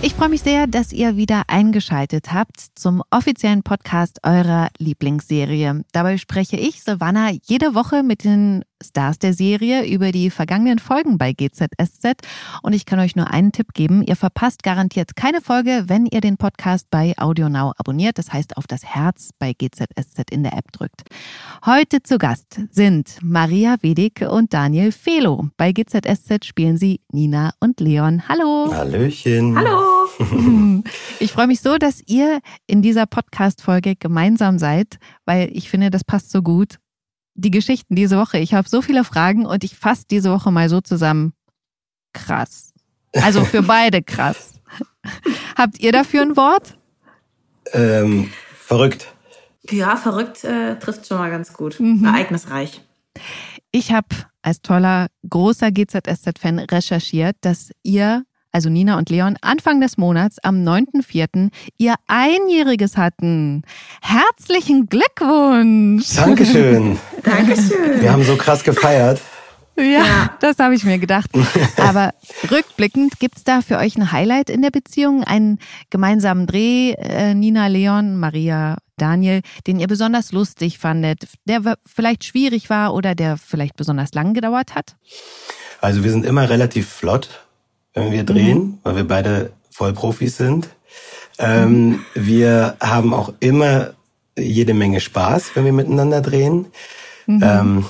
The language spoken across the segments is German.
Ich freue mich sehr, dass ihr wieder eingeschaltet habt zum offiziellen Podcast eurer Lieblingsserie. Dabei spreche ich, Silvana, jede Woche mit den Stars der Serie über die vergangenen Folgen bei GZSZ. Und ich kann euch nur einen Tipp geben. Ihr verpasst garantiert keine Folge, wenn ihr den Podcast bei AudioNow abonniert. Das heißt, auf das Herz bei GZSZ in der App drückt. Heute zu Gast sind Maria Wedig und Daniel Felo. Bei GZSZ spielen sie Nina und Leon. Hallo. Hallöchen. Hallo. Ich freue mich so, dass ihr in dieser Podcast-Folge gemeinsam seid, weil ich finde, das passt so gut. Die Geschichten diese Woche. Ich habe so viele Fragen und ich fasse diese Woche mal so zusammen. Krass. Also für beide krass. Habt ihr dafür ein Wort? Ähm, verrückt. Ja, verrückt äh, trifft schon mal ganz gut. Mhm. Ereignisreich. Ich habe als toller, großer GZSZ-Fan recherchiert, dass ihr, also Nina und Leon, Anfang des Monats am 9.4. ihr Einjähriges hatten. Herzlichen Glückwunsch! Dankeschön. Dankeschön. Wir haben so krass gefeiert. Ja, das habe ich mir gedacht. Aber rückblickend, gibt's da für euch ein Highlight in der Beziehung? Einen gemeinsamen Dreh, äh, Nina, Leon, Maria, Daniel, den ihr besonders lustig fandet, der vielleicht schwierig war oder der vielleicht besonders lang gedauert hat? Also wir sind immer relativ flott, wenn wir drehen, weil wir beide Vollprofis sind. Ähm, wir haben auch immer jede Menge Spaß, wenn wir miteinander drehen. Ähm,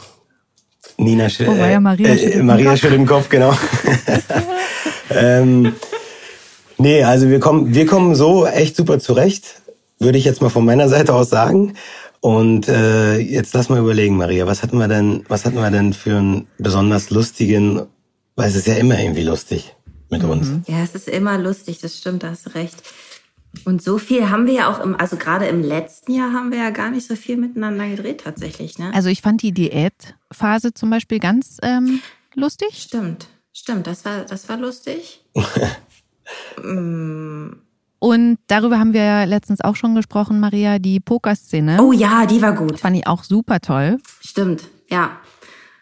Nina, Oh, war ja Maria äh, Maria Kopf. schüttelt den Kopf, genau. ähm, nee, also wir kommen, wir kommen so echt super zurecht, würde ich jetzt mal von meiner Seite aus sagen. Und äh, jetzt lass mal überlegen, Maria, was hatten wir denn, was hatten wir denn für einen besonders lustigen, weil es ist ja immer irgendwie lustig mit uns. Ja, es ist immer lustig, das stimmt, da hast du recht. Und so viel haben wir ja auch im, also gerade im letzten Jahr haben wir ja gar nicht so viel miteinander gedreht tatsächlich, ne? Also ich fand die Diätphase zum Beispiel ganz ähm, lustig. stimmt, stimmt, das war, das war lustig. Mm, Und darüber haben wir ja letztens auch schon gesprochen, Maria, die Pokerszene. oh ja, die war gut. Fand ich auch super toll. Stimmt, ja.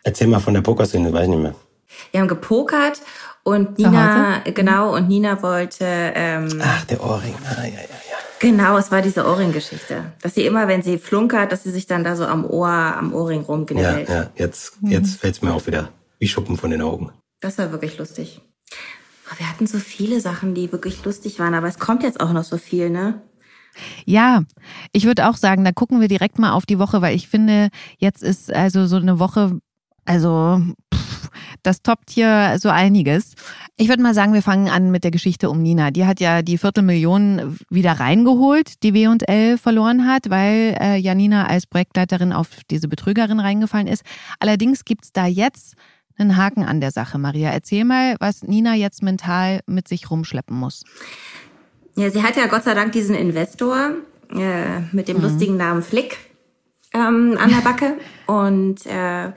Erzähl mal von der Pokerszene, weiß ich nicht mehr. Wir haben gepokert und Nina, genau, und Nina wollte, ähm, Ach, der Ohrring. Ah, ja, ja, ja. Genau, es war diese Ohrring-Geschichte. Dass sie immer, wenn sie flunkert, dass sie sich dann da so am Ohr, am Ohrring Ja, rumknibbelt. ja, jetzt, jetzt fällt's mir auch wieder wie Schuppen von den Augen. Das war wirklich lustig. Aber wir hatten so viele Sachen, die wirklich lustig waren, aber es kommt jetzt auch noch so viel, ne? Ja, ich würde auch sagen, da gucken wir direkt mal auf die Woche, weil ich finde, jetzt ist also so eine Woche, also pff, das toppt hier so einiges. Ich würde mal sagen, wir fangen an mit der Geschichte um Nina. Die hat ja die Viertelmillion wieder reingeholt, die W&L verloren hat, weil äh, Janina als Projektleiterin auf diese Betrügerin reingefallen ist. Allerdings gibt's da jetzt einen Haken an der Sache. Maria, erzähl mal, was Nina jetzt mental mit sich rumschleppen muss. Ja, sie hat ja Gott sei Dank diesen Investor äh, mit dem lustigen Namen Flick ähm, an der Backe. Und äh,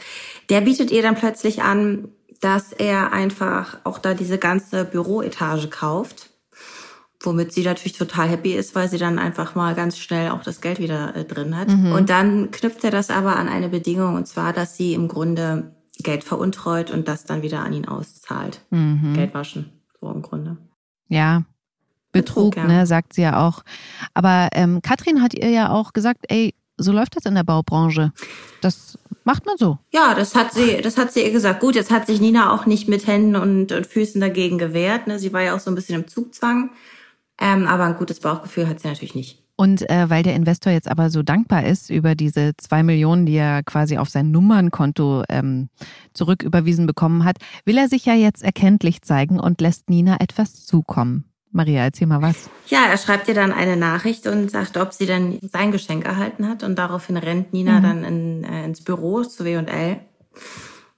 der bietet ihr dann plötzlich an, dass er einfach auch da diese ganze Büroetage kauft. Womit sie natürlich total happy ist, weil sie dann einfach mal ganz schnell auch das Geld wieder äh, drin hat. Und dann knüpft er das aber an eine Bedingung, und zwar, dass sie im Grunde Geld veruntreut und das dann wieder an ihn auszahlt. Mhm. Geld waschen, so im Grunde. Ja, Betrug, Betrug, ja. ne, sagt sie ja auch. Aber ähm, Katrin hat ihr ja auch gesagt, ey, so läuft das in der Baubranche. Das macht man so. Ja, das hat sie, das hat sie ihr gesagt. Gut, jetzt hat sich Nina auch nicht mit Händen und, und Füßen dagegen gewehrt. Ne? Sie war ja auch so ein bisschen im Zugzwang. Ähm, aber ein gutes Bauchgefühl hat sie natürlich nicht. Und äh, weil der Investor jetzt aber so dankbar ist über diese zwei Millionen, die er quasi auf sein Nummernkonto ähm, zurücküberwiesen bekommen hat, will er sich ja jetzt erkenntlich zeigen und lässt Nina etwas zukommen. Maria, erzähl mal was. Ja, er schreibt ihr dann eine Nachricht und sagt, ob sie denn sein Geschenk erhalten hat. Und daraufhin rennt Nina dann in, äh, ins Büro zu W&L.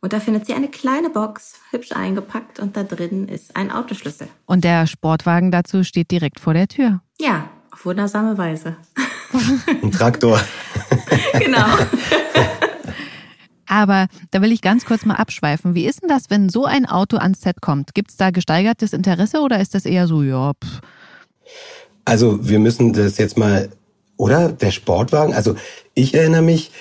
Und da findet sie eine kleine Box, hübsch eingepackt. Und da drin ist ein Autoschlüssel. Und der Sportwagen dazu steht direkt vor der Tür. Ja, auf wundersame Weise. Ein Traktor. genau. Aber da will ich ganz kurz mal abschweifen. Wie ist denn das, wenn so ein Auto ans Set kommt? Gibt es da gesteigertes Interesse oder ist das eher so, ja, pff, Also wir müssen das jetzt mal, oder? Der Sportwagen. Also ich erinnere mich,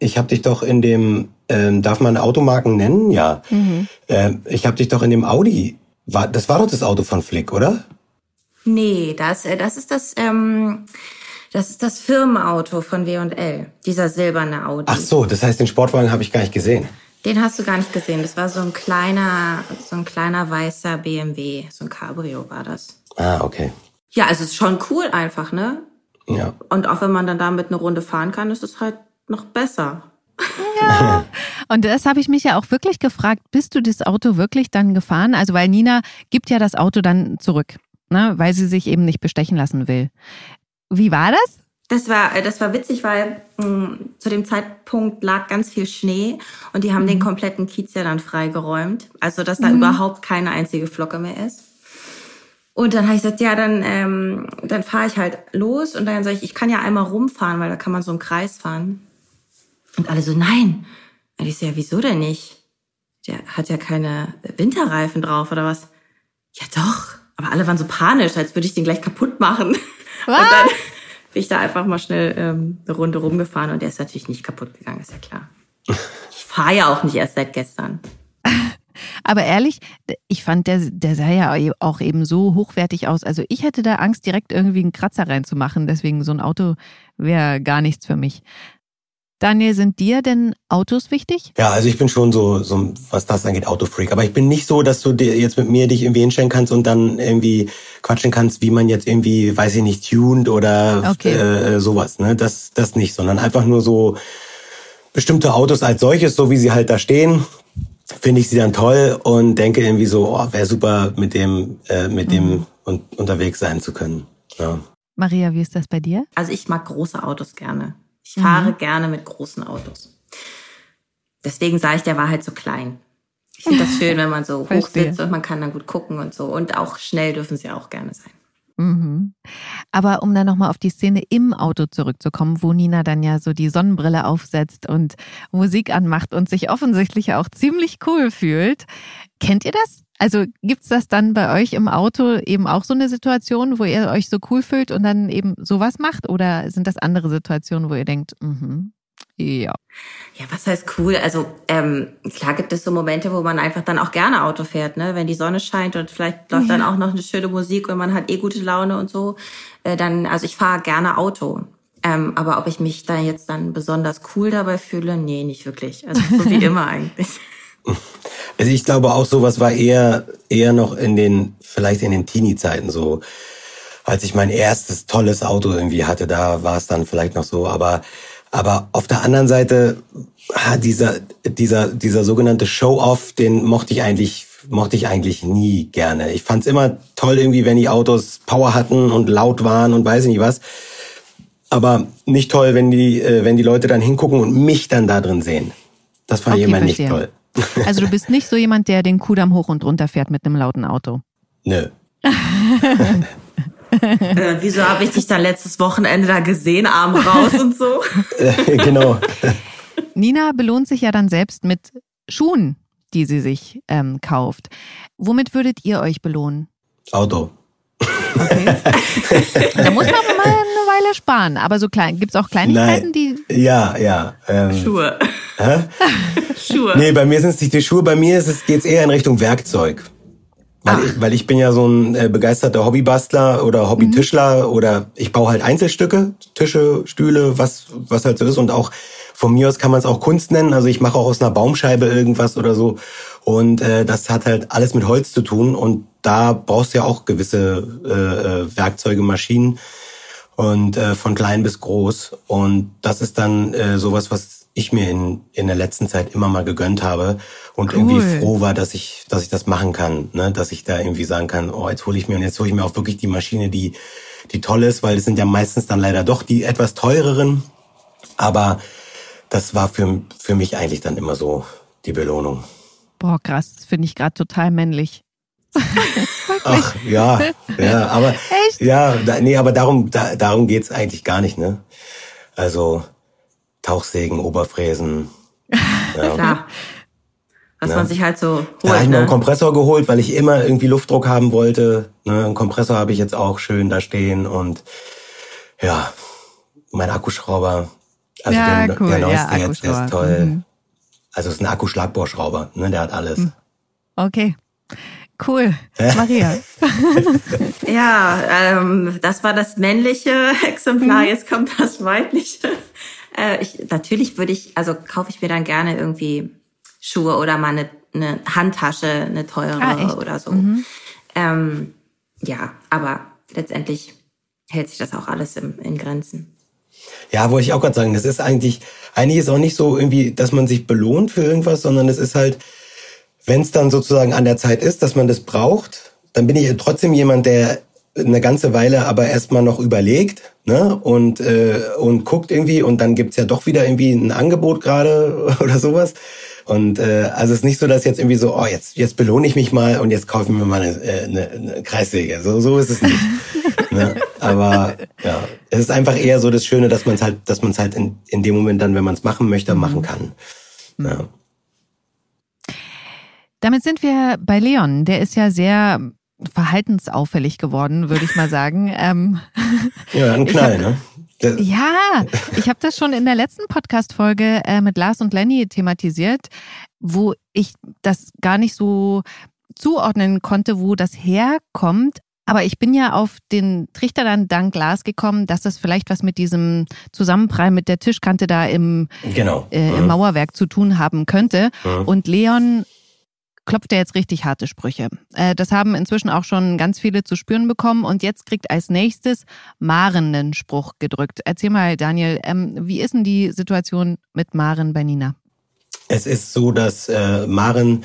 ich habe dich doch in dem, ähm, darf man Automarken nennen? Ja. Mhm. Ähm, ich habe dich doch in dem Audi, war, das war doch das Auto von Flick, oder? Nee, das, äh, das ist das, ähm, das ist das Firmenauto von W&L, dieser silberne Audi. Ach so, das heißt, den Sportwagen habe ich gar nicht gesehen. Den hast du gar nicht gesehen. Das war so ein kleiner, so ein kleiner weißer BMW, so ein Cabrio war das. Ah, okay. Ja, also es ist schon cool einfach, ne? Ja. Und auch wenn man dann damit eine Runde fahren kann, ist es halt noch besser. Ja. Und das habe ich mich ja auch wirklich gefragt, bist du das Auto wirklich dann gefahren? Also weil Nina gibt ja das Auto dann zurück, ne, weil sie sich eben nicht bestechen lassen will. Wie war das? Das war, äh, das war witzig, weil mh, hm, zu dem Zeitpunkt lag ganz viel Schnee und die haben mhm. den kompletten Kiez ja dann freigeräumt. Also, dass da mhm. überhaupt keine einzige Flocke mehr ist. Und dann habe ich gesagt, ja, dann, ähm, dann fahre ich halt los und dann sage ich, ich kann ja einmal rumfahren, weil da kann man so einen Kreis fahren. Und alle so, nein. Und ich so, ja, wieso denn nicht? Der hat ja keine Winterreifen drauf oder was? Ja, doch. Aber alle waren so panisch, als würde ich den gleich kaputt machen. Was? Und dann bin ich da einfach mal schnell ähm, eine Runde rumgefahren und der ist natürlich nicht kaputt gegangen, ist ja klar. Ich fahre ja auch nicht erst seit gestern. Aber ehrlich, ich fand, der, der sah ja auch eben so hochwertig aus. Also ich hätte da Angst, direkt irgendwie einen Kratzer reinzumachen. Deswegen so ein Auto wäre gar nichts für mich. Daniel, sind dir denn Autos wichtig? Ja, also ich bin schon so, so was das angeht, Autofreak. Aber ich bin nicht so, dass du dir jetzt mit mir dich irgendwie hinstellen kannst und dann irgendwie quatschen kannst, wie man jetzt irgendwie, weiß ich nicht, tuned oder okay. äh, sowas. Ne? Das, das nicht, sondern einfach nur so bestimmte Autos als solches, so wie sie halt da stehen, finde ich sie dann toll und denke irgendwie so, oh, wäre super, mit dem, äh, mit mhm. dem un unterwegs sein zu können. Ja. Maria, wie ist das bei dir? Also ich mag große Autos gerne. Ich mhm. fahre gerne mit großen Autos. Deswegen sage ich, der war halt so klein. Ich finde das schön, wenn man so hoch sitzt und man kann dann gut gucken und so. Und auch schnell dürfen sie auch gerne sein. Mhm. Aber um dann nochmal auf die Szene im Auto zurückzukommen, wo Nina dann ja so die Sonnenbrille aufsetzt und Musik anmacht und sich offensichtlich auch ziemlich cool fühlt. Kennt ihr das? Also gibt's das dann bei euch im Auto eben auch so eine Situation, wo ihr euch so cool fühlt und dann eben sowas macht? Oder sind das andere Situationen, wo ihr denkt, mhm, ja. Ja, was heißt cool? Also ähm, klar gibt es so Momente, wo man einfach dann auch gerne Auto fährt, ne? Wenn die Sonne scheint und vielleicht läuft ja. dann auch noch eine schöne Musik und man hat eh gute Laune und so. Äh, dann, also ich fahre gerne Auto. Ähm, aber ob ich mich da jetzt dann besonders cool dabei fühle, nee, nicht wirklich. Also so wie immer eigentlich. Also ich glaube auch sowas war eher, eher noch in den, vielleicht in den Teenie-Zeiten so. Als ich mein erstes tolles Auto irgendwie hatte, da war es dann vielleicht noch so. Aber, aber auf der anderen Seite, dieser, dieser, dieser sogenannte Show-Off, den mochte ich eigentlich mochte ich eigentlich nie gerne. Ich fand's immer toll irgendwie, wenn die Autos Power hatten und laut waren und weiß ich nicht was. Aber nicht toll, wenn die, äh, wenn die Leute dann hingucken und mich dann da drin sehen. Das fand okay, ich immer nicht toll. Also du bist nicht so jemand, der den Kudamm hoch und runter fährt mit einem lauten Auto. Nö. äh, wieso habe ich dich dann letztes Wochenende da gesehen, Arm raus und so? genau. Nina belohnt sich ja dann selbst mit Schuhen, die sie sich ähm, kauft. Womit würdet ihr euch belohnen? Auto. Okay. da muss man mal eine Weile sparen. Aber so klein, gibt es auch Kleinigkeiten, Nein. die. Ja, ja. Ähm, Schuhe. Hä? Schuhe. Nee, bei mir sind es nicht die Schuhe, bei mir ist es, geht's eher in Richtung Werkzeug. Weil ich, weil ich bin ja so ein äh, begeisterter Hobbybastler oder Hobbytischler mhm. oder ich baue halt Einzelstücke, Tische, Stühle, was, was halt so ist. Und auch von mir aus kann man es auch Kunst nennen. Also ich mache auch aus einer Baumscheibe irgendwas oder so. Und äh, das hat halt alles mit Holz zu tun. Und da brauchst du ja auch gewisse äh, äh Werkzeuge, Maschinen und äh, von klein bis groß. Und das ist dann äh, sowas, was ich mir in, in der letzten Zeit immer mal gegönnt habe und cool. irgendwie froh war, dass ich, dass ich das machen kann, ne? dass ich da irgendwie sagen kann, oh, jetzt hole ich mir und jetzt hole ich mir auch wirklich die Maschine, die, die toll ist, weil es sind ja meistens dann leider doch die etwas teureren. Aber das war für, für mich eigentlich dann immer so die Belohnung. Boah, krass, das finde ich gerade total männlich. Ach ja, ja, aber Echt? ja, da, nee, aber darum, da, darum geht's eigentlich gar nicht, ne? Also Tauchsägen, Oberfräsen. Ja. Klar. Was ja. man sich halt so holt. Da habe ich ne? mir einen Kompressor geholt, weil ich immer irgendwie Luftdruck haben wollte. Ne, einen Kompressor habe ich jetzt auch schön da stehen und ja, mein Akkuschrauber. Also Ja, der, cool. der neueste Ja, jetzt, der ist toll. Mhm. Also es ist ein Akkuschlagbohrschrauber, ne? Der hat alles. Mhm. Okay. Cool. Maria. Ja, ähm, das war das männliche Exemplar, jetzt kommt das weibliche. Äh, ich, natürlich würde ich, also kaufe ich mir dann gerne irgendwie Schuhe oder mal eine, eine Handtasche, eine teure Ah, oder so. Ähm, ja, aber letztendlich hält sich das auch alles im, in Grenzen. Ja, wollte ich auch gerade sagen, das ist eigentlich, eigentlich ist auch nicht so irgendwie, dass man sich belohnt für irgendwas, sondern es ist halt, wenn es dann sozusagen an der Zeit ist, dass man das braucht, dann bin ich trotzdem jemand, der eine ganze Weile aber erstmal noch überlegt ne? und, äh, und guckt irgendwie und dann gibt's ja doch wieder irgendwie ein Angebot gerade oder sowas. Und äh, also es ist nicht so, dass jetzt irgendwie so, oh, jetzt, jetzt belohne ich mich mal und jetzt kaufe ich mir mal eine, äh, eine, eine Kreissäge. So, so ist es nicht. ne? Aber ja, es ist einfach eher so das Schöne, dass man es halt, dass man es halt in, in dem Moment dann, wenn man es machen möchte, machen kann. Ja. Damit sind wir bei Leon. Der ist ja sehr verhaltensauffällig geworden, würde ich mal sagen. Ähm, Ja, ein Knall, hab- ne? Ja, ich habe das schon in der letzten Podcast-Folge äh, mit Lars und Lenny thematisiert, wo ich das gar nicht so zuordnen konnte, wo das herkommt. Aber ich bin ja auf den Trichter dann dank Lars gekommen, dass das vielleicht was mit diesem Zusammenprall mit der Tischkante da im, Genau. äh, im Mhm. Mauerwerk zu tun haben könnte. Mhm. Und Leon klopft ja jetzt richtig harte Sprüche. Äh, das haben inzwischen auch schon ganz viele zu spüren bekommen. Und jetzt kriegt als nächstes Maren einen Spruch gedrückt. Erzähl mal, Daniel, ähm, wie ist denn die Situation mit Maren bei Nina? Es ist so, dass äh, Maren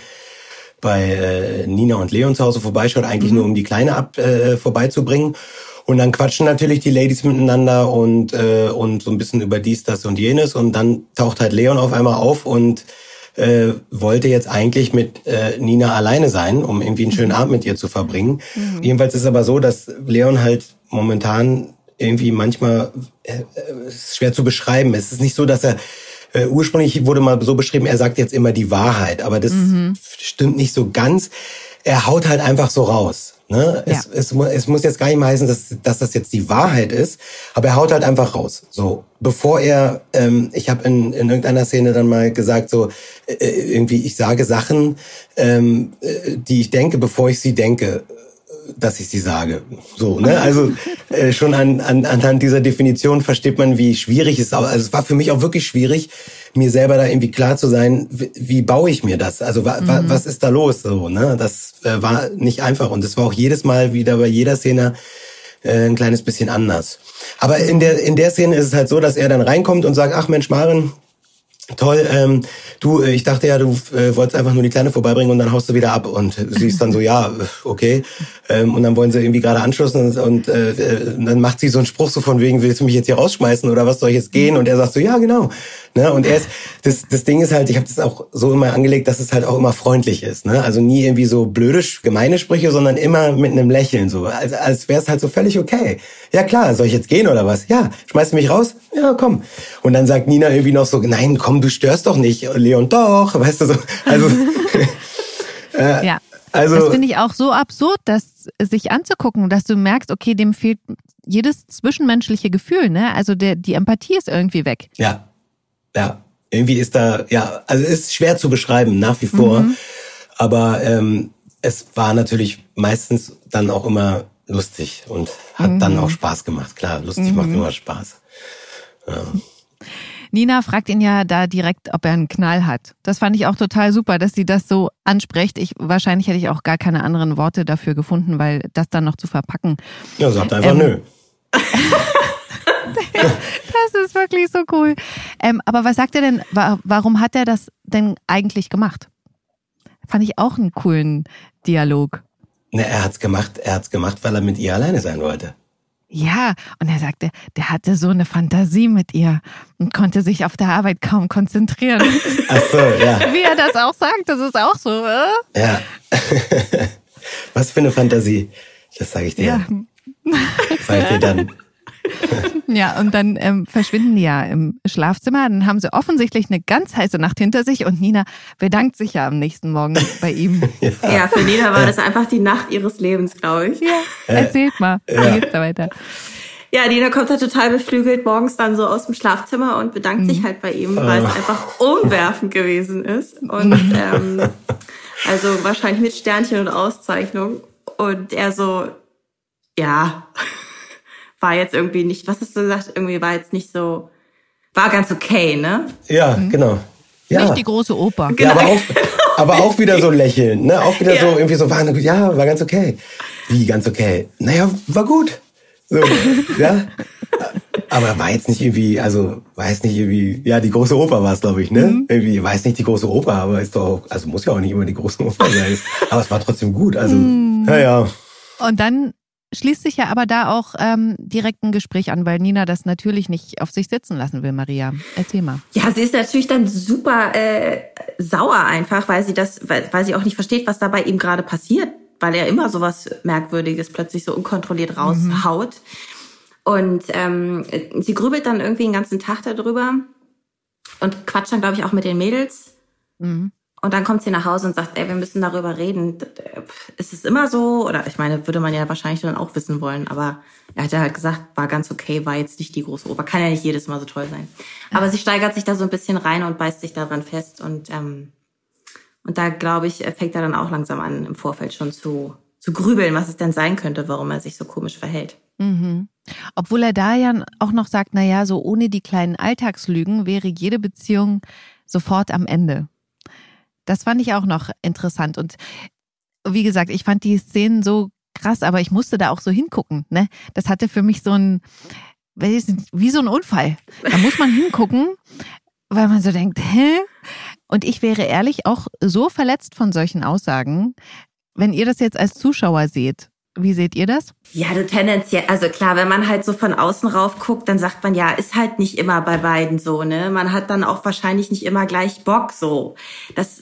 bei äh, Nina und Leon zu Hause vorbeischaut, eigentlich nur um die Kleine ab äh, vorbeizubringen. Und dann quatschen natürlich die Ladies miteinander und, äh, und so ein bisschen über dies, das und jenes. Und dann taucht halt Leon auf einmal auf und äh, wollte jetzt eigentlich mit äh, Nina alleine sein, um irgendwie einen schönen Abend mit ihr zu verbringen. Jedenfalls ist es aber so, dass Leon halt momentan irgendwie manchmal äh, äh, es ist schwer zu beschreiben. Es ist nicht so, dass er äh, ursprünglich wurde mal so beschrieben, er sagt jetzt immer die Wahrheit, aber das stimmt nicht so ganz. Er haut halt einfach so raus. Ne? Es, Ja. es, mu- es muss jetzt gar nicht mal heißen, dass, dass das jetzt die Wahrheit ist, aber er haut halt einfach raus. So, bevor er, ähm, ich habe in, in irgendeiner Szene dann mal gesagt, so äh, irgendwie, ich sage Sachen, ähm, äh, die ich denke, bevor ich sie denke dass ich sie sage. So, ne? Also äh, schon an, an, anhand dieser Definition versteht man, wie schwierig es ist. Also es war für mich auch wirklich schwierig, mir selber da irgendwie klar zu sein, wie, wie baue ich mir das? Also wa, wa, was ist da los? So, ne? Das äh, war nicht einfach und es war auch jedes Mal wieder bei jeder Szene äh, ein kleines bisschen anders. Aber in der in der Szene ist es halt so, dass er dann reinkommt und sagt, ach Mensch, Maren, Toll, ähm, du, äh, ich dachte ja, du äh, wolltest einfach nur die Kleine vorbeibringen und dann haust du wieder ab. Und sie ist dann so, ja, äh, okay. Ähm, und dann wollen sie irgendwie gerade anschließen und, und äh, äh, dann macht sie so einen Spruch so von wegen, willst du mich jetzt hier rausschmeißen oder was soll ich jetzt gehen? Und er sagt so, ja, genau. Ne? Und er ist, das, das Ding ist halt, ich habe das auch so immer angelegt, dass es halt auch immer freundlich ist. Ne? Also nie irgendwie so blöde, gemeine Sprüche, sondern immer mit einem Lächeln so. Als, als wäre es halt so völlig okay. Ja klar, soll ich jetzt gehen oder was? Ja, schmeißt du mich raus? Ja, komm. Und dann sagt Nina irgendwie noch so, nein, komm, du störst doch nicht. Leon, doch, weißt du so. Also, Ja. also das finde ich auch so absurd, das sich anzugucken, dass du merkst, okay, dem fehlt jedes zwischenmenschliche Gefühl, ne? Also der, die Empathie ist irgendwie weg. Ja, ja. Irgendwie ist da, ja, also es ist schwer zu beschreiben, nach wie vor. Aber ähm, es war natürlich meistens dann auch immer lustig und hat dann auch Spaß gemacht. Klar, lustig macht immer Spaß. Nina fragt ihn ja da direkt, ob er einen Knall hat. Das fand ich auch total super, dass sie das so anspricht. Ich, wahrscheinlich hätte ich auch gar keine anderen Worte dafür gefunden, weil das dann noch zu verpacken. Ja, sagt einfach Ähm, nö. Ist wirklich so cool. Ähm, aber was sagt er denn, wa warum hat er das denn eigentlich gemacht? Fand ich auch einen coolen Dialog. Ne, er hat's gemacht, er hat's gemacht, weil er mit ihr alleine sein wollte. Ja, und er sagte, der hatte so eine Fantasie mit ihr und konnte sich auf der Arbeit kaum konzentrieren. Ach so, ja, Wie er das auch sagt, das ist auch so. Äh? ja. Was für eine Fantasie. Das sage ich dir. Ja. Sag ich dir dann. Ja, und dann ähm, verschwinden die ja im Schlafzimmer. Dann haben sie offensichtlich eine ganz heiße Nacht hinter sich und Nina bedankt sich ja am nächsten Morgen bei ihm. Ja, für Nina war das einfach die Nacht ihres Lebens, glaube ich. Ja, erzählt mal. Wie geht's da weiter? Ja, Nina kommt da total beflügelt morgens dann so aus dem Schlafzimmer und bedankt mhm. sich halt bei ihm, weil es ah. einfach umwerfend gewesen ist. Und ähm, also wahrscheinlich mit Sternchen und Auszeichnung. Und er so, ja, war jetzt irgendwie nicht, was hast du gesagt, irgendwie war jetzt nicht so, war ganz okay, ne? Ja, mhm. genau. Ja. Nicht die große Oper. Genau. Ja, aber, auch, aber auch wieder so lächeln, ne? Auch wieder ja. so irgendwie so, war, ja, war ganz okay. Wie ganz okay? Naja, war gut. So, ja. Aber war jetzt nicht irgendwie, also jetzt nicht irgendwie, ja, die große Oper war es, glaube ich, ne? Mhm. Irgendwie es nicht die große Oper, aber ist doch, also muss ja auch nicht immer die große Oper sein. aber es war trotzdem gut, also, mhm. ja. Und dann schließt sich ja aber da auch ähm, direkt ein Gespräch an, weil Nina das natürlich nicht auf sich sitzen lassen will, Maria. Erzähl mal. Ja, sie ist natürlich dann super äh, sauer einfach, weil sie das, weil, weil sie auch nicht versteht, was da bei ihm gerade passiert, weil er immer so was Merkwürdiges plötzlich so unkontrolliert raushaut. Mhm. Und ähm, sie grübelt dann irgendwie den ganzen Tag darüber und quatscht dann, glaube ich, auch mit den Mädels. Mhm. Und dann kommt sie nach Hause und sagt, ey, wir müssen darüber reden. Ist es immer so? Oder ich meine, würde man ja wahrscheinlich dann auch wissen wollen. Aber er hat ja halt gesagt, war ganz okay, war jetzt nicht die große Oper. Kann ja nicht jedes Mal so toll sein. Aber sie steigert sich da so ein bisschen rein und beißt sich daran fest. Und, ähm, und da, glaube ich, fängt er dann auch langsam an, im Vorfeld schon zu, zu grübeln, was es denn sein könnte, warum er sich so komisch verhält. Mhm. Obwohl er da ja auch noch sagt, na ja, so ohne die kleinen Alltagslügen wäre jede Beziehung sofort am Ende. Das fand ich auch noch interessant. Und wie gesagt, ich fand die Szenen so krass, aber ich musste da auch so hingucken. Ne? Das hatte für mich so ein, wie so ein Unfall. Da muss man hingucken, weil man so denkt, hä? Und ich wäre ehrlich auch so verletzt von solchen Aussagen, wenn ihr das jetzt als Zuschauer seht. Wie seht ihr das? Ja, du tendenziell, also klar, wenn man halt so von außen rauf guckt, dann sagt man ja, ist halt nicht immer bei beiden so, ne? Man hat dann auch wahrscheinlich nicht immer gleich Bock so. Das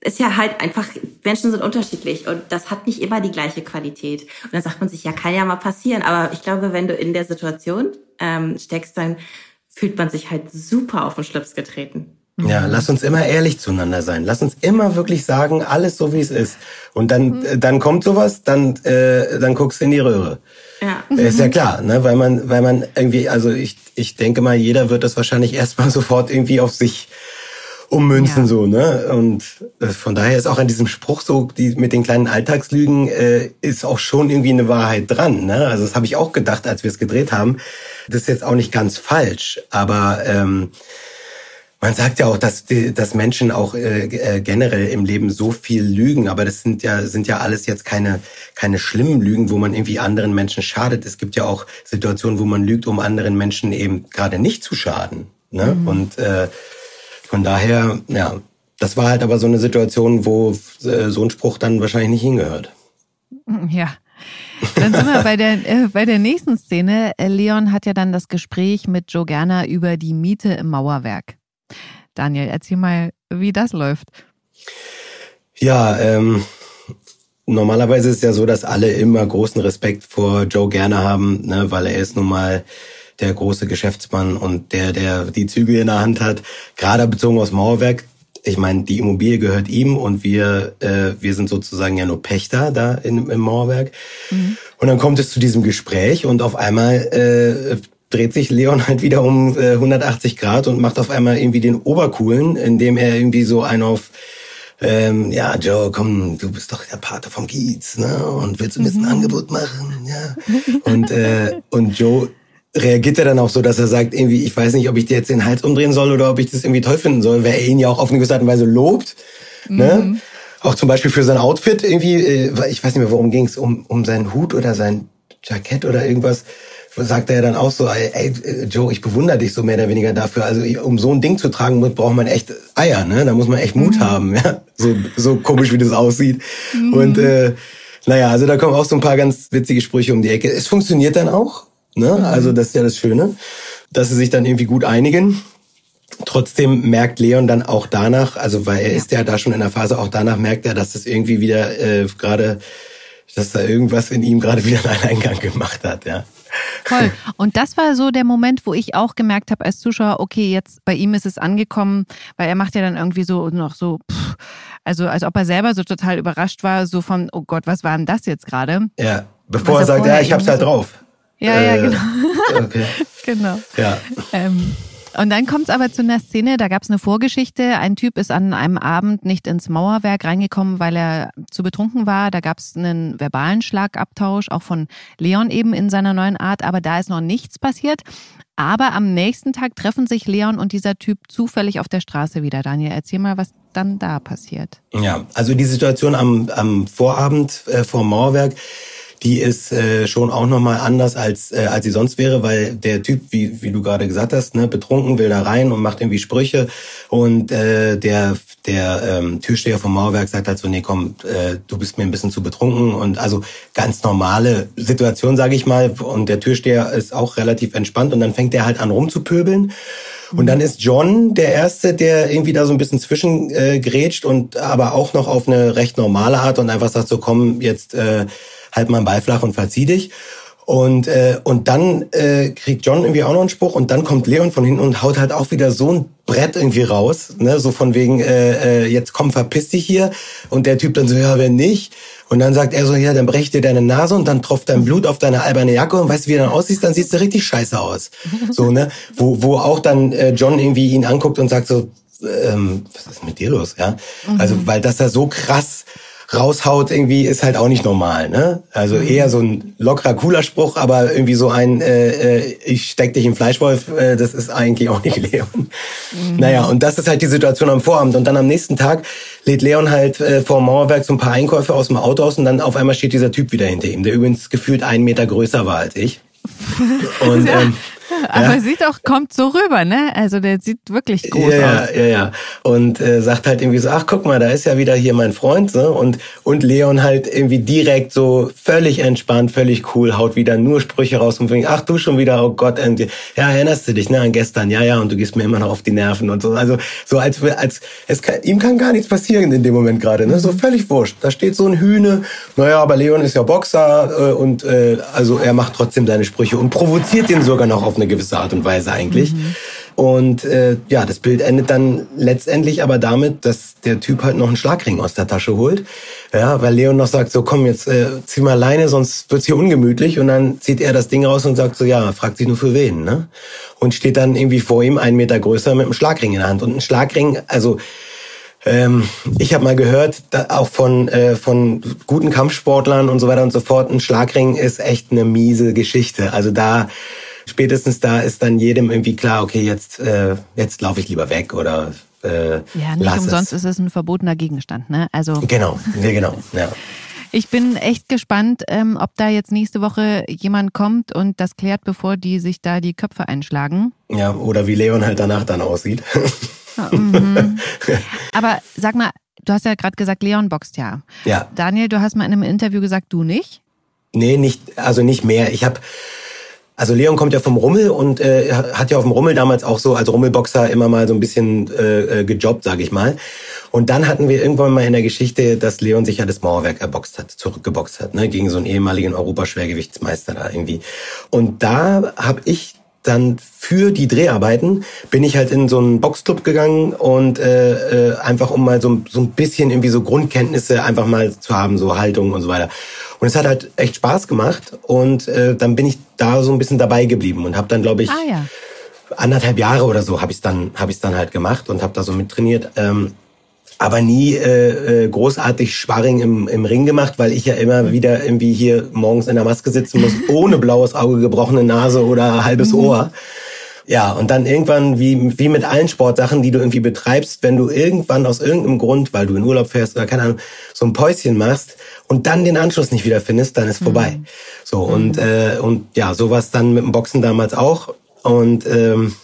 ist ja halt einfach, Menschen sind unterschiedlich und das hat nicht immer die gleiche Qualität. Und dann sagt man sich, ja, kann ja mal passieren. Aber ich glaube, wenn du in der Situation ähm, steckst, dann fühlt man sich halt super auf den Schlips getreten. Ja, lass uns immer ehrlich zueinander sein. Lass uns immer wirklich sagen, alles so wie es ist. Und dann, mhm. dann kommt sowas, dann, äh, dann guckst du in die Röhre. Ja. Ist ja klar, ne? Weil man, weil man irgendwie, also ich, ich denke mal, jeder wird das wahrscheinlich erstmal sofort irgendwie auf sich ummünzen, ja. so, ne? Und äh, von daher ist auch an diesem Spruch so, die mit den kleinen Alltagslügen, äh, ist auch schon irgendwie eine Wahrheit dran, ne? Also das habe ich auch gedacht, als wir es gedreht haben. Das ist jetzt auch nicht ganz falsch, aber ähm, man sagt ja auch, dass, dass Menschen auch äh, äh, generell im Leben so viel lügen, aber das sind ja, sind ja alles jetzt keine, keine schlimmen Lügen, wo man irgendwie anderen Menschen schadet. Es gibt ja auch Situationen, wo man lügt, um anderen Menschen eben gerade nicht zu schaden. Ne? Mhm. Und äh, von daher, ja, das war halt aber so eine Situation, wo äh, so ein Spruch dann wahrscheinlich nicht hingehört. Ja. Dann sind wir bei der, äh, bei der nächsten Szene. Leon hat ja dann das Gespräch mit Joe Gerner über die Miete im Mauerwerk. Daniel, erzähl mal, wie das läuft. Ja, ähm, normalerweise ist es ja so, dass alle immer großen Respekt vor Joe gerne haben, ne, weil er ist nun mal der große Geschäftsmann und der, der die Züge in der Hand hat. Gerade bezogen aufs Mauerwerk. Ich meine, die Immobilie gehört ihm und wir, äh, wir sind sozusagen ja nur Pächter da in, im Mauerwerk. Mhm. Und dann kommt es zu diesem Gespräch und auf einmal äh, dreht sich Leon halt wieder um äh, 180 Grad und macht auf einmal irgendwie den Obercoolen, indem er irgendwie so einen auf ähm, ja, Joe, komm, du bist doch der Pater vom Kiez, ne? Und willst du mir mhm. ein Angebot machen? Ja. Und, äh, und Joe reagiert er dann auch so, dass er sagt, irgendwie, ich weiß nicht, ob ich dir jetzt den Hals umdrehen soll oder ob ich das irgendwie toll finden soll, weil er ihn ja auch auf eine gewisse Art und Weise lobt. Ne? Mhm. Ne? Auch zum Beispiel für sein Outfit irgendwie, äh, ich weiß nicht mehr, worum ging es, um, um seinen Hut oder sein Jackett oder irgendwas sagt er dann auch so, ey, Joe, ich bewundere dich so mehr oder weniger dafür. Also um so ein Ding zu tragen, braucht man echt Eier, ne? Da muss man echt Mut mhm. haben, ja. So, so komisch, wie das aussieht. Mhm. Und äh, naja, also da kommen auch so ein paar ganz witzige Sprüche um die Ecke. Es funktioniert dann auch, ne? Mhm. Also das ist ja das Schöne, dass sie sich dann irgendwie gut einigen. Trotzdem merkt Leon dann auch danach, also weil er ja. ist ja da schon in der Phase, auch danach merkt er, dass das irgendwie wieder äh, gerade, dass da irgendwas in ihm gerade wieder einen Eingang gemacht hat, ja. Toll. Und das war so der Moment, wo ich auch gemerkt habe als Zuschauer, okay, jetzt bei ihm ist es angekommen, weil er macht ja dann irgendwie so noch so, pff, also als ob er selber so total überrascht war, so von, oh Gott, was war denn das jetzt gerade? Ja, bevor er sagt, ja, ich hab's halt drauf. Ja, äh, ja, genau. Okay. genau. Ja. Ähm, und dann kommt es aber zu einer Szene, da gab es eine Vorgeschichte. Ein Typ ist an einem Abend nicht ins Mauerwerk reingekommen, weil er zu betrunken war. Da gab es einen verbalen Schlagabtausch, auch von Leon eben in seiner neuen Art, aber da ist noch nichts passiert. Aber am nächsten Tag treffen sich Leon und dieser Typ zufällig auf der Straße wieder. Daniel, erzähl mal, was dann da passiert. Ja, also die Situation am, am Vorabend äh, vor Mauerwerk die ist äh, schon auch nochmal anders, als, äh, als sie sonst wäre, weil der Typ, wie, wie du gerade gesagt hast, ne, betrunken will da rein und macht irgendwie Sprüche. Und äh, der, der ähm, Türsteher vom Mauerwerk sagt halt so, nee, komm, äh, du bist mir ein bisschen zu betrunken. Und also ganz normale Situation, sage ich mal, und der Türsteher ist auch relativ entspannt und dann fängt er halt an rumzupöbeln. Und dann ist John der Erste, der irgendwie da so ein bisschen zwischengrätscht äh, und aber auch noch auf eine recht normale Art und einfach sagt so, komm, jetzt äh, halt mal einen Ball flach und verzieh dich. Und, äh, und dann äh, kriegt John irgendwie auch noch einen Spruch und dann kommt Leon von hinten und haut halt auch wieder so ein Brett irgendwie raus, ne? so von wegen, äh, äh, jetzt komm, verpiss dich hier. Und der Typ dann so, ja, wenn nicht. Und dann sagt er so, ja, dann brech dir deine Nase und dann tropft dein Blut auf deine alberne Jacke und weißt du, wie du dann aussiehst, dann siehst du richtig scheiße aus. So, ne? Wo, wo auch dann äh, John irgendwie ihn anguckt und sagt so, ähm, was ist mit dir los, ja? Mhm. Also, weil das da so krass raushaut, irgendwie ist halt auch nicht normal. Ne? Also mhm. eher so ein lockerer, cooler Spruch, aber irgendwie so ein, äh, äh, ich steck dich im Fleischwolf, äh, das ist eigentlich auch nicht Leon. Mhm. Naja, und das ist halt die Situation am Vorabend. Und dann am nächsten Tag lädt Leon halt äh, vor Mauerwerk so ein paar Einkäufe aus dem Auto aus und dann auf einmal steht dieser Typ wieder hinter ihm, der übrigens gefühlt einen Meter größer war als ich. Und ähm, aber ja. sieht auch, kommt so rüber, ne? Also der sieht wirklich groß ja, aus. Ja, ja, ja. Und äh, sagt halt irgendwie so, ach guck mal, da ist ja wieder hier mein Freund, so. Und, und Leon halt irgendwie direkt so völlig entspannt, völlig cool, haut wieder nur Sprüche raus und fängt, ach du schon wieder, oh Gott, und, ja, erinnerst du dich, ne, an gestern, ja, ja, und du gehst mir immer noch auf die Nerven und so. Also so als, als es kann, ihm kann gar nichts passieren in dem Moment gerade, ne? So mhm. völlig wurscht. Da steht so ein Hühne, naja, aber Leon ist ja Boxer äh, und äh, also er macht trotzdem seine Sprüche und provoziert ihn sogar noch auf eine gewisse Art und Weise eigentlich. Mhm. Und äh, ja, das Bild endet dann letztendlich aber damit, dass der Typ halt noch einen Schlagring aus der Tasche holt. Ja, weil Leon noch sagt, so komm, jetzt äh, zieh mal alleine, sonst wird's hier ungemütlich. Und dann zieht er das Ding raus und sagt so, ja, fragt sich nur für wen, ne? Und steht dann irgendwie vor ihm einen Meter größer mit einem Schlagring in der Hand. Und ein Schlagring, also ähm, ich habe mal gehört, auch von, äh, von guten Kampfsportlern und so weiter und so fort, ein Schlagring ist echt eine miese Geschichte. Also da spätestens da ist dann jedem irgendwie klar, okay, jetzt, äh, jetzt laufe ich lieber weg oder äh, Ja, nicht umsonst es. ist es ein verbotener Gegenstand, ne? Also genau, ja, genau, ja. Ich bin echt gespannt, ähm, ob da jetzt nächste Woche jemand kommt und das klärt, bevor die sich da die Köpfe einschlagen. Ja, oder wie Leon halt danach dann aussieht. mhm. Aber sag mal, du hast ja gerade gesagt, Leon boxt ja. Ja. Daniel, du hast mal in einem Interview gesagt, du nicht? Nee, nicht, also nicht mehr. Ich habe also Leon kommt ja vom Rummel und äh, hat ja auf dem Rummel damals auch so als Rummelboxer immer mal so ein bisschen äh, äh gejobbt, sage ich mal. Und dann hatten wir irgendwann mal in der Geschichte, dass Leon sich ja das Mauerwerk erboxt hat, zurückgeboxt hat, ne, gegen so einen ehemaligen Europaschwergewichtsmeister da irgendwie. Und da habe ich dann für die Dreharbeiten bin ich halt in so einen Boxclub gegangen und äh, äh, einfach um mal so, so ein bisschen irgendwie so Grundkenntnisse einfach mal zu haben, so Haltung und so weiter. Und es hat halt echt Spaß gemacht und äh, dann bin ich da so ein bisschen dabei geblieben und habe dann, glaube ich, ah, ja. anderthalb Jahre oder so habe ich dann habe ich dann halt gemacht und habe da so mittrainiert. Ähm, aber nie äh, äh, großartig Sparring im, im Ring gemacht, weil ich ja immer mhm. wieder irgendwie hier morgens in der Maske sitzen muss, ohne blaues Auge, gebrochene Nase oder halbes mhm. Ohr. Ja, und dann irgendwann, wie, wie mit allen Sportsachen, die du irgendwie betreibst, wenn du irgendwann aus irgendeinem Grund, weil du in Urlaub fährst oder keine Ahnung, so ein Päuschen machst und dann den Anschluss nicht wieder findest, dann ist mhm. vorbei. So, mhm. und, äh, und ja, sowas dann mit dem Boxen damals auch. Und ähm,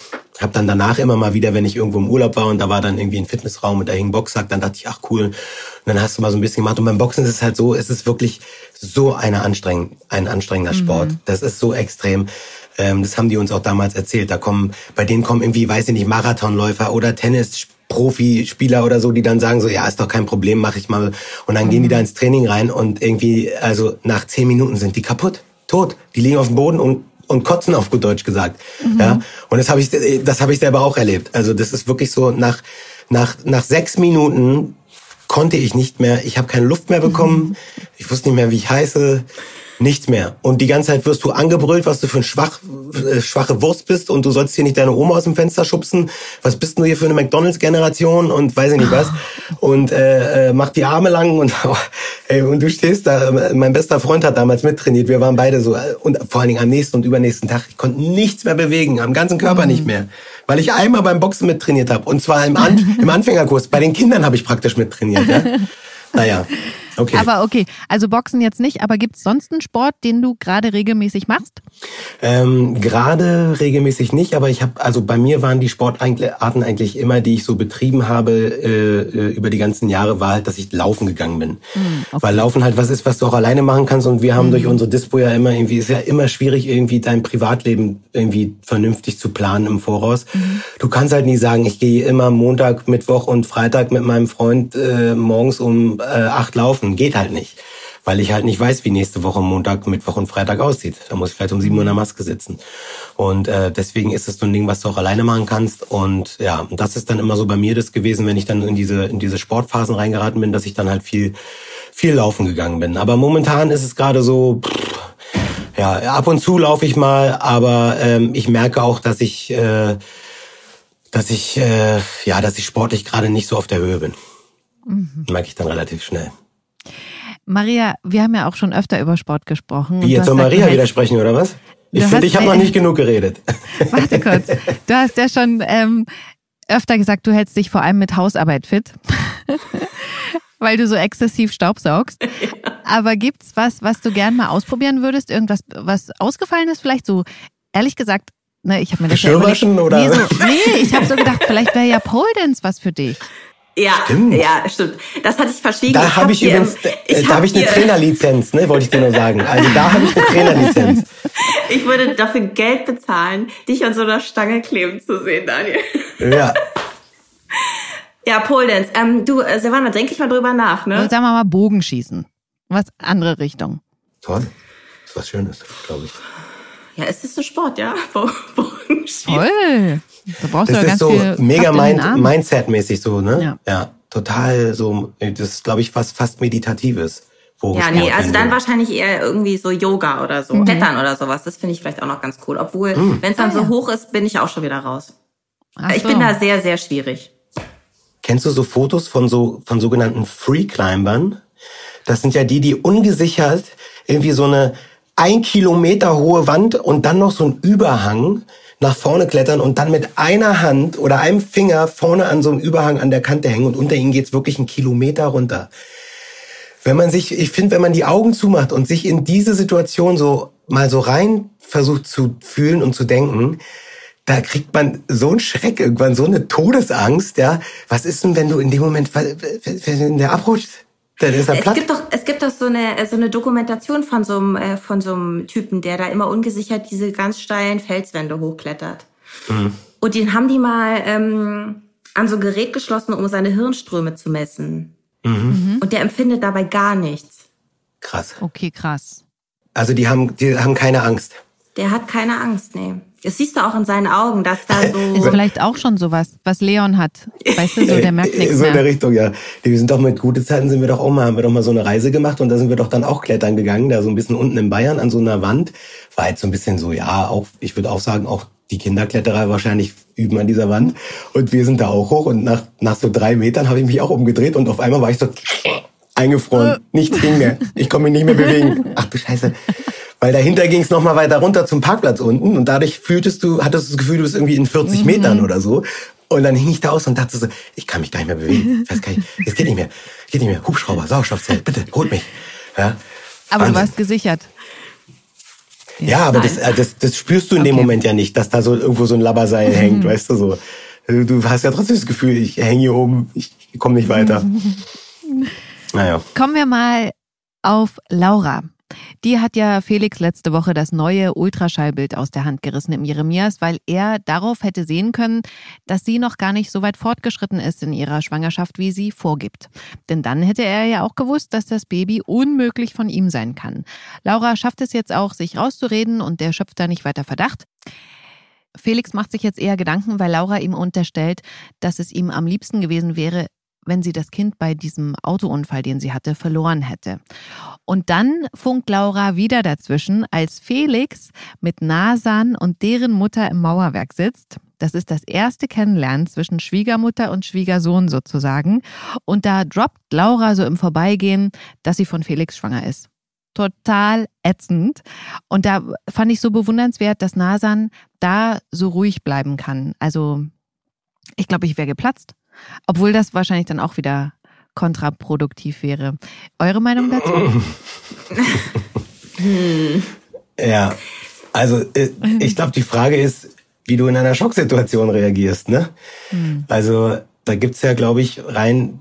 habe dann danach immer mal wieder, wenn ich irgendwo im Urlaub war und da war dann irgendwie ein Fitnessraum und da hing Boxsack, dann dachte ich, ach cool. Und dann hast du mal so ein bisschen gemacht. Und beim Boxen ist es halt so, es ist wirklich so eine anstrengend, ein anstrengender mhm. Sport. Das ist so extrem. Ähm, das haben die uns auch damals erzählt. Da kommen, bei denen kommen irgendwie, weiß ich nicht, Marathonläufer oder Tennis. Profispieler oder so, die dann sagen so, ja, ist doch kein Problem, mache ich mal. Und dann mhm. gehen die mhm. da ins Training rein und irgendwie, also nach zehn Minuten sind die kaputt, tot. Die liegen auf dem Boden und und kotzen auf gut Deutsch gesagt. Mhm. Ja, und das habe ich, das habe ich selber auch erlebt. Also das ist wirklich so nach nach nach sechs Minuten konnte ich nicht mehr. Ich habe keine Luft mehr bekommen. Mhm. Ich wusste nicht mehr, wie ich heiße. Nichts mehr. Und die ganze Zeit wirst du angebrüllt, was du für ein schwach, äh, schwache Wurst bist und du sollst hier nicht deine Oma aus dem Fenster schubsen. Was bist du hier für eine McDonalds-Generation und weiß ich nicht was. Und äh, äh, mach die Arme lang und, ey, und du stehst da. Mein bester Freund hat damals mittrainiert. Wir waren beide so. Äh, und vor allen Dingen am nächsten und übernächsten Tag. Ich konnte nichts mehr bewegen, am ganzen Körper mhm. nicht mehr. Weil ich einmal beim Boxen mittrainiert habe. Und zwar im, An im Anfängerkurs. Bei den Kindern habe ich praktisch mittrainiert. Ja? Naja. Okay. Aber okay, also Boxen jetzt nicht, aber gibt es sonst einen Sport, den du gerade regelmäßig machst? Ähm, gerade regelmäßig nicht, aber ich habe, also bei mir waren die Sportarten eigentlich immer, die ich so betrieben habe äh, äh, über die ganzen Jahre, war halt, dass ich laufen gegangen bin. Mhm, okay. Weil Laufen halt was ist, was du auch alleine machen kannst und wir haben mhm. durch unsere Dispo ja immer irgendwie, ist ja immer schwierig, irgendwie dein Privatleben irgendwie vernünftig zu planen im Voraus. Mhm. Du kannst halt nie sagen, ich gehe immer Montag, Mittwoch und Freitag mit meinem Freund äh, morgens um äh, acht laufen machen. Geht halt nicht. Weil ich halt nicht weiß, wie nächste Woche Montag, Mittwoch und Freitag aussieht. Da muss ich vielleicht um sieben Uhr in der Maske sitzen. Und äh, deswegen ist es so ein Ding, was du auch alleine machen kannst. Und ja, das ist dann immer so bei mir das gewesen, wenn ich dann in diese, in diese Sportphasen reingeraten bin, dass ich dann halt viel, viel laufen gegangen bin. Aber momentan ist es gerade so, pff, ja, ab und zu laufe ich mal, aber ähm, ich merke auch, dass ich, äh, dass ich, äh, ja, dass ich sportlich gerade nicht so auf der Höhe bin. Mhm. Merke ich dann relativ schnell. Maria, wir haben ja auch schon öfter über Sport gesprochen. Wie, jetzt soll Maria gemeint, widersprechen, oder was? Ich finde, ich habe noch nicht genug geredet. Warte kurz. Du hast ja schon ähm, öfter gesagt, du hältst dich vor allem mit Hausarbeit fit. weil du so exzessiv staubsaugst. Aber gibt's was, was du gern mal ausprobieren würdest? Irgendwas, was ausgefallen ist? Vielleicht so, ehrlich gesagt, ne, ich habe mir das Geschirrwaschen ja oder? Nee, so, nee ich habe so gedacht, vielleicht wäre ja Pole Dance was für dich. Ja, stimmt. ja, stimmt. Das hatte ich verschwiegen. Da habe ich, hab ich übrigens, ich da habe ich eine Trainerlizenz, ne, wollte ich dir nur sagen. Also da habe ich eine Trainerlizenz. ich würde dafür Geld bezahlen, dich an so einer Stange kleben zu sehen, Daniel. Ja. Ja, Pole Dance. Ähm, du, äh, Silvana, denke ich mal drüber nach, ne? Sagen wir mal Bogenschießen. Was andere Richtung. Toll. Das ist was Schönes, glaube ich. Ja, es ist ein Sport, ja. Toll. Da brauchst das du ja ist ganz so mega Mind, Mindset-mäßig so, ne? Ja. ja. Total so, das ist, glaube ich, fast, fast Meditatives. Ja, nee, also dann wahrscheinlich eher irgendwie so Yoga oder so, mhm. Klettern oder sowas. Das finde ich vielleicht auch noch ganz cool. Obwohl, mhm. wenn es dann ah, so ja. hoch ist, bin ich auch schon wieder raus. Ach ich so. bin da sehr, sehr schwierig. Kennst du so Fotos von so, von sogenannten Free Climbern? Das sind ja die, die ungesichert irgendwie so eine ein Kilometer hohe Wand und dann noch so ein Überhang nach vorne klettern und dann mit einer Hand oder einem Finger vorne an so einem Überhang an der Kante hängen und unter ihnen geht's wirklich einen Kilometer runter. Wenn man sich, ich finde, wenn man die Augen zumacht und sich in diese Situation so mal so rein versucht zu fühlen und zu denken, da kriegt man so einen Schreck irgendwann, so eine Todesangst, ja. Was ist denn, wenn du in dem Moment, wenn der abrutscht? Dann ist er platt. Es gibt doch, es gibt doch so eine, so eine Dokumentation von so einem, äh, von so einem Typen, der da immer ungesichert diese ganz steilen Felswände hochklettert. Mhm. Und den haben die mal ähm, an so ein Gerät geschlossen, um seine Hirnströme zu messen. Mhm. Und der empfindet dabei gar nichts. Krass. Okay, krass. Also die haben, die haben keine Angst. Der hat keine Angst, nee. Das siehst du auch in seinen Augen, dass da so. Ist vielleicht auch schon sowas, was Leon hat. Weißt du, so der merkt nichts So in der Richtung, ja. Wir sind doch mit gute Zeiten sind wir doch auch mal, haben wir doch mal so eine Reise gemacht und da sind wir doch dann auch klettern gegangen, da so ein bisschen unten in Bayern an so einer Wand. War jetzt so ein bisschen so, ja, auch, ich würde auch sagen, auch die Kinderkletterer wahrscheinlich üben an dieser Wand. Und wir sind da auch hoch und nach, nach so drei Metern habe ich mich auch umgedreht und auf einmal war ich so eingefroren. Nichts ging mehr. Ich konnte mich nicht mehr bewegen. Ach du Scheiße. Weil dahinter ging es nochmal weiter runter zum Parkplatz unten und dadurch fühltest du, hattest du das Gefühl, du bist irgendwie in 40 mhm. Metern oder so. Und dann hing ich da aus und dachte so, ich kann mich gar nicht mehr bewegen. Ich weiß gar nicht, es geht nicht mehr. Es geht nicht mehr. Hubschrauber, Sauerstoffzelt, bitte, holt mich. Ja. Aber Wahnsinn. du warst gesichert. Ja, ja aber das, das, das spürst du in okay. dem Moment ja nicht, dass da so irgendwo so ein Labberseil hängt, mhm. weißt du so. Du hast ja trotzdem das Gefühl, ich hänge hier oben, ich komme nicht weiter. Naja. Kommen wir mal auf Laura. Die hat ja Felix letzte Woche das neue Ultraschallbild aus der Hand gerissen im Jeremias, weil er darauf hätte sehen können, dass sie noch gar nicht so weit fortgeschritten ist in ihrer Schwangerschaft, wie sie vorgibt. Denn dann hätte er ja auch gewusst, dass das Baby unmöglich von ihm sein kann. Laura schafft es jetzt auch, sich rauszureden und der schöpft da nicht weiter Verdacht. Felix macht sich jetzt eher Gedanken, weil Laura ihm unterstellt, dass es ihm am liebsten gewesen wäre, wenn sie das Kind bei diesem Autounfall, den sie hatte, verloren hätte. Und dann funkt Laura wieder dazwischen, als Felix mit Nasan und deren Mutter im Mauerwerk sitzt. Das ist das erste Kennenlernen zwischen Schwiegermutter und Schwiegersohn sozusagen. Und da droppt Laura so im Vorbeigehen, dass sie von Felix schwanger ist. Total ätzend. Und da fand ich so bewundernswert, dass Nasan da so ruhig bleiben kann. Also ich glaube, ich wäre geplatzt. Obwohl das wahrscheinlich dann auch wieder kontraproduktiv wäre. Eure Meinung dazu? Ja, also äh, ich glaube, die Frage ist, wie du in einer Schocksituation reagierst. Ne? Hm. Also da gibt's ja, glaube ich, rein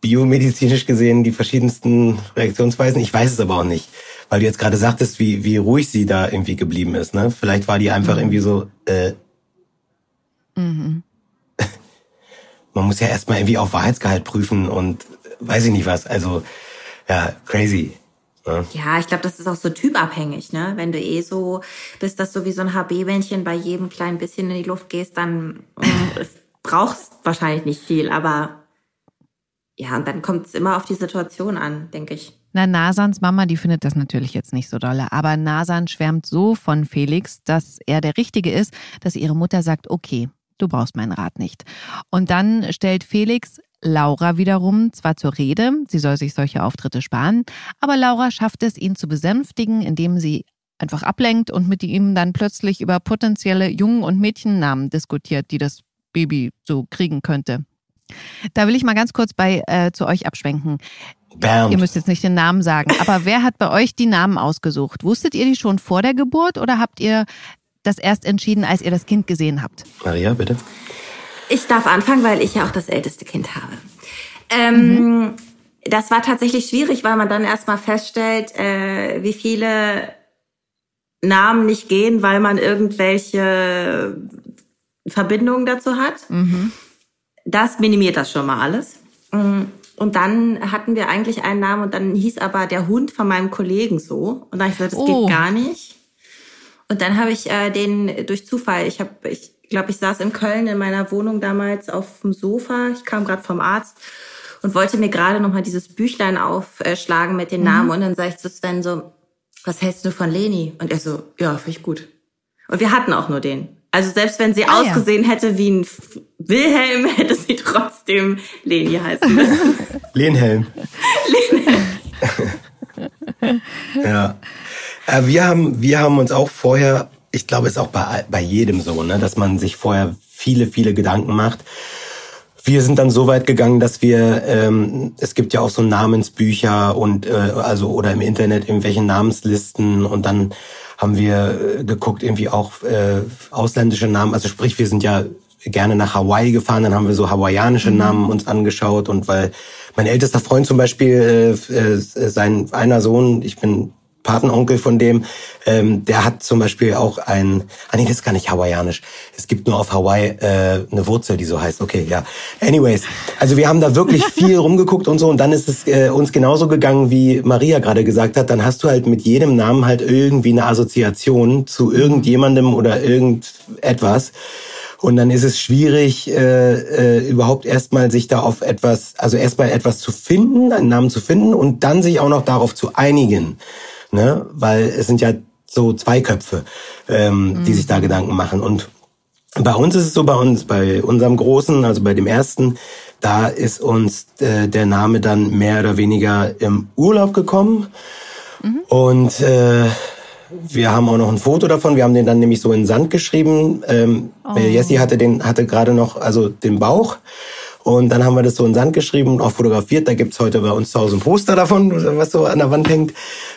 biomedizinisch gesehen die verschiedensten Reaktionsweisen. Ich weiß es aber auch nicht, weil du jetzt gerade sagtest, wie, wie ruhig sie da irgendwie geblieben ist. Ne? Vielleicht war die einfach mhm. irgendwie so, äh, mhm. Man muss ja erstmal irgendwie auf Wahrheitsgehalt prüfen und weiß ich nicht was. Also, ja, crazy. Ne? Ja, ich glaube, das ist auch so typabhängig, ne? Wenn du eh so bist, dass du wie so ein HB-Bändchen bei jedem kleinen bisschen in die Luft gehst, dann äh, brauchst wahrscheinlich nicht viel, aber ja, und dann kommt es immer auf die Situation an, denke ich. Na, Nasans Mama, die findet das natürlich jetzt nicht so dolle, aber Nasan schwärmt so von Felix, dass er der Richtige ist, dass ihre Mutter sagt, okay, du brauchst meinen Rat nicht. Und dann stellt Felix Laura wiederum zwar zur Rede, sie soll sich solche Auftritte sparen, aber Laura schafft es, ihn zu besänftigen, indem sie einfach ablenkt und mit ihm dann plötzlich über potenzielle Jungen- und Mädchennamen diskutiert, die das Baby so kriegen könnte. Da will ich mal ganz kurz bei äh, zu euch abschwenken. Bernd. Ihr müsst jetzt nicht den Namen sagen, aber wer hat bei euch die Namen ausgesucht? Wusstet ihr die schon vor der Geburt oder habt ihr das erst entschieden, als ihr das Kind gesehen habt? Maria, bitte. Ich darf anfangen, weil ich ja auch das älteste Kind habe. Ähm, mhm. Das war tatsächlich schwierig, weil man dann erstmal feststellt, äh, wie viele Namen nicht gehen, weil man irgendwelche Verbindungen dazu hat. Mhm. Das minimiert das schon mal alles. Mm, und dann hatten wir eigentlich einen Namen und dann hieß aber der Hund von meinem Kollegen so. Und dann habe ich gesagt, das oh. geht gar nicht. Und dann habe ich äh, den durch Zufall, ich habe, ich glaube, ich saß in Köln in meiner Wohnung damals auf dem Sofa. Ich kam gerade vom Arzt und wollte mir gerade noch mal dieses Büchlein aufschlagen mit den Namen. Mhm. Und dann sage ich zu Sven so, was hältst du von Leni? Und er so, ja, finde ich gut. Und wir hatten auch nur den. Also selbst wenn sie ah, ausgesehen ja. hätte wie ein Wilhelm, hätte sie trotzdem Leni heißen müssen. Lenhelm. Lenhelm. ja. Äh, wir haben, wir haben uns auch vorher, ich glaube, es ist auch bei, bei jedem so, ne, dass man sich vorher viele, viele Gedanken macht. Wir sind dann so weit gegangen, dass wir, ähm, es gibt ja auch so Namensbücher und äh, also oder im Internet irgendwelche Namenslisten und dann haben wir äh, geguckt, irgendwie auch äh, ausländische Namen. Also sprich, wir sind ja gerne nach Hawaii gefahren, dann haben wir so hawaiianische mhm. Namen uns angeschaut und weil mein ältester Freund zum Beispiel, äh, äh, sein einer Sohn, ich bin Patenonkel von dem, ähm, der hat zum Beispiel auch ein, ah nee, das ist gar nicht hawaiianisch. Es gibt nur auf Hawaii äh, eine Wurzel, die so heißt. Okay, ja. Anyways, also wir haben da wirklich viel rumgeguckt und so und dann ist es äh, uns genauso gegangen, wie Maria gerade gesagt hat. Dann hast du halt mit jedem Namen halt irgendwie eine Assoziation zu irgendjemandem oder irgendetwas. Und dann ist es schwierig, äh, äh, überhaupt erstmal sich da auf etwas, also erstmal etwas zu finden, einen Namen zu finden und dann sich auch noch darauf zu einigen ne? Weil es sind ja so zwei Köpfe, ähm, mhm. die sich da Gedanken machen. Und bei uns ist es so, bei uns, bei unserem Großen, also bei dem ersten, da ist uns äh, der Name dann mehr oder weniger im Urlaub gekommen. Mhm. Und äh, wir haben auch noch ein Foto davon. Wir haben den dann nämlich so in Sand geschrieben. Ähm, oh. Jessie hatte den hatte gerade noch also den Bauch und dann haben wir das so in Sand geschrieben und auch fotografiert. Da gibt's heute bei uns zu Hause ein Poster davon, was so an der Wand hängt.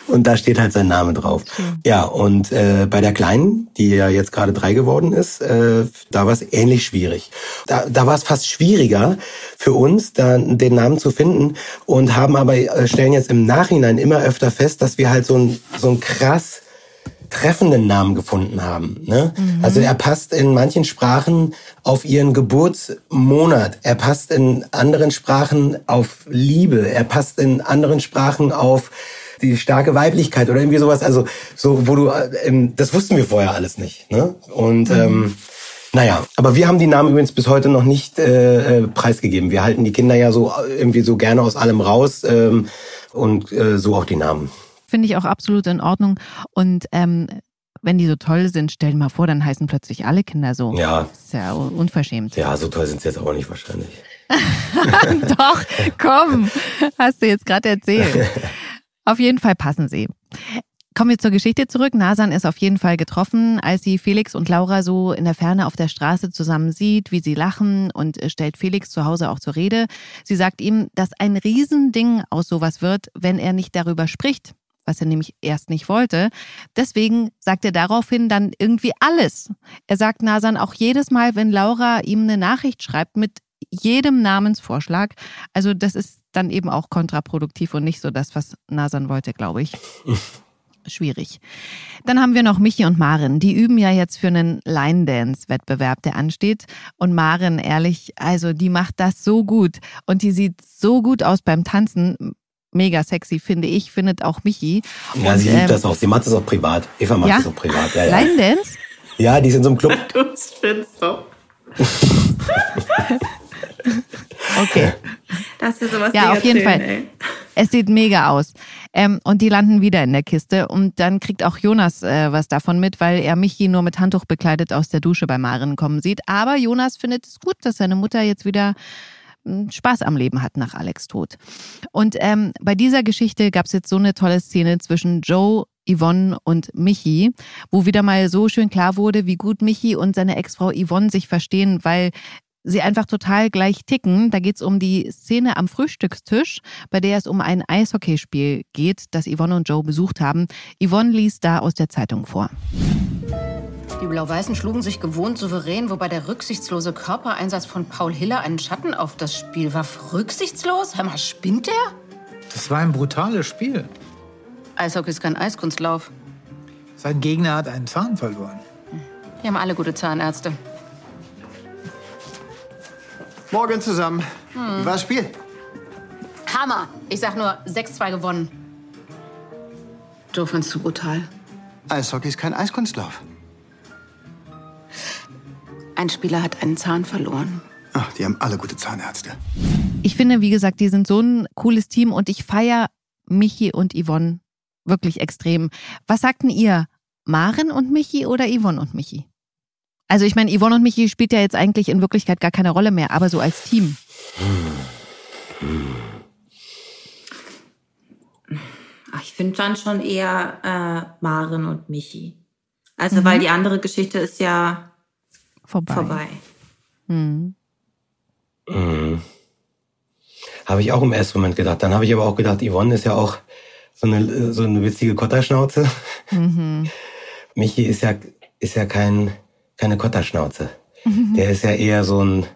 Und da steht halt sein Name drauf. Mhm. Ja, und äh, bei der Kleinen, die ja jetzt gerade drei geworden ist, äh, da war es ähnlich schwierig. Da, da war es fast schwieriger für uns, da den Namen zu finden und haben aber, äh, stellen jetzt im Nachhinein immer öfter fest, dass wir halt so ein, so ein krass treffenden Namen gefunden haben. Ne? Mhm. Also er passt in manchen Sprachen auf ihren Geburtsmonat. Er passt in anderen Sprachen auf Liebe. Er passt in anderen Sprachen auf die starke Weiblichkeit oder irgendwie sowas. Also so, wo du, ähm, das wussten wir vorher alles nicht. Ne? Und mhm. ähm, Naja, aber wir haben die Namen übrigens bis heute noch nicht äh, äh, preisgegeben. Wir halten die Kinder ja so äh, irgendwie so gerne aus allem raus ähm, und äh, so auch die Namen. Finde ich auch absolut in Ordnung. Und ähm, wenn die so toll sind, stell dir mal vor, dann heißen plötzlich alle Kinder so. Ja. Das ist ja unverschämt. Ja, so toll sind sie jetzt auch nicht wahrscheinlich. Doch, komm, hast du jetzt gerade erzählt. Auf jeden Fall passen sie. Kommen wir zur Geschichte zurück. Nasan ist auf jeden Fall getroffen, als sie Felix und Laura so in der Ferne auf der Straße zusammen sieht, wie sie lachen und stellt Felix zu Hause auch zur Rede. Sie sagt ihm, dass ein Riesending aus sowas wird, wenn er nicht darüber spricht, was er nämlich erst nicht wollte. Deswegen sagt er daraufhin dann irgendwie alles. Er sagt Nasan auch jedes Mal, wenn Laura ihm eine Nachricht schreibt mit jedem Namensvorschlag. Also das ist dann eben auch kontraproduktiv und nicht so das, was Nasan wollte, glaube ich. schwierig. Dann haben wir noch Michi und Maren. Die üben ja jetzt für einen Line-Dance-Wettbewerb, der ansteht. Und Maren, ehrlich, also die macht das so gut. Und die sieht so gut aus beim Tanzen. Mega sexy, finde ich, findet auch Michi. Ja, und, sie liebt ähm, das auch. Sie macht das auch privat. Eva macht Ja? das auch privat. Ja, ja. Line-Dance? ja, die ist in so einem Club. Du spinnst doch. Okay. Dass wir sowas Ja, auf jeden erzählen, Fall. ey. Es sieht mega aus. Ähm, und die landen wieder in der Kiste. Und dann kriegt auch Jonas äh, was davon mit, weil er Michi nur mit Handtuch bekleidet aus der Dusche bei Maren kommen sieht. Aber Jonas findet es gut, dass seine Mutter jetzt wieder mm, Spaß am Leben hat nach Alex Tod. Und ähm, bei dieser Geschichte gab es jetzt so eine tolle Szene zwischen Joe, Yvonne und Michi, wo wieder mal so schön klar wurde, wie gut Michi und seine Ex-Frau Yvonne sich verstehen, weil sie einfach total gleich ticken. Da geht's um die Szene am Frühstückstisch, bei der es um ein Eishockeyspiel geht, das Yvonne und Joe besucht haben. Yvonne liest da aus der Zeitung vor. Die Blau-Weißen schlugen sich gewohnt souverän, wobei der rücksichtslose Körpereinsatz von Paul Hiller einen Schatten auf das Spiel warf. Rücksichtslos? Hör mal, spinnt der? Das war ein brutales Spiel. Eishockey ist kein Eiskunstlauf. Sein Gegner hat einen Zahn verloren. Wir haben alle gute Zahnärzte. Morgen zusammen. Wie war das Spiel? Hammer! Ich sag nur 6-2 gewonnen. Joe fandst du brutal. Eishockey ist kein Eiskunstlauf. Ein Spieler hat einen Zahn verloren. Ach, die haben alle gute Zahnärzte. Ich finde, wie gesagt, die sind so ein cooles Team und ich feiere Michi und Yvonne wirklich extrem. Was sagten ihr? Maren und Michi oder Yvonne und Michi? Also ich meine, Yvonne und Michi spielt ja jetzt eigentlich in Wirklichkeit gar keine Rolle mehr, aber so als Team. Ach, ich finde dann schon eher äh, Maren und Michi. Also, weil die andere Geschichte ist ja Vorbei. vorbei. Hm. Habe ich auch im ersten Moment gedacht. Dann habe ich aber auch gedacht, Yvonne ist ja auch so eine, so eine witzige Kotterschnauze. Michi ist ja, ist ja kein, keine Kotterschnauze. Der ist ja eher so ein,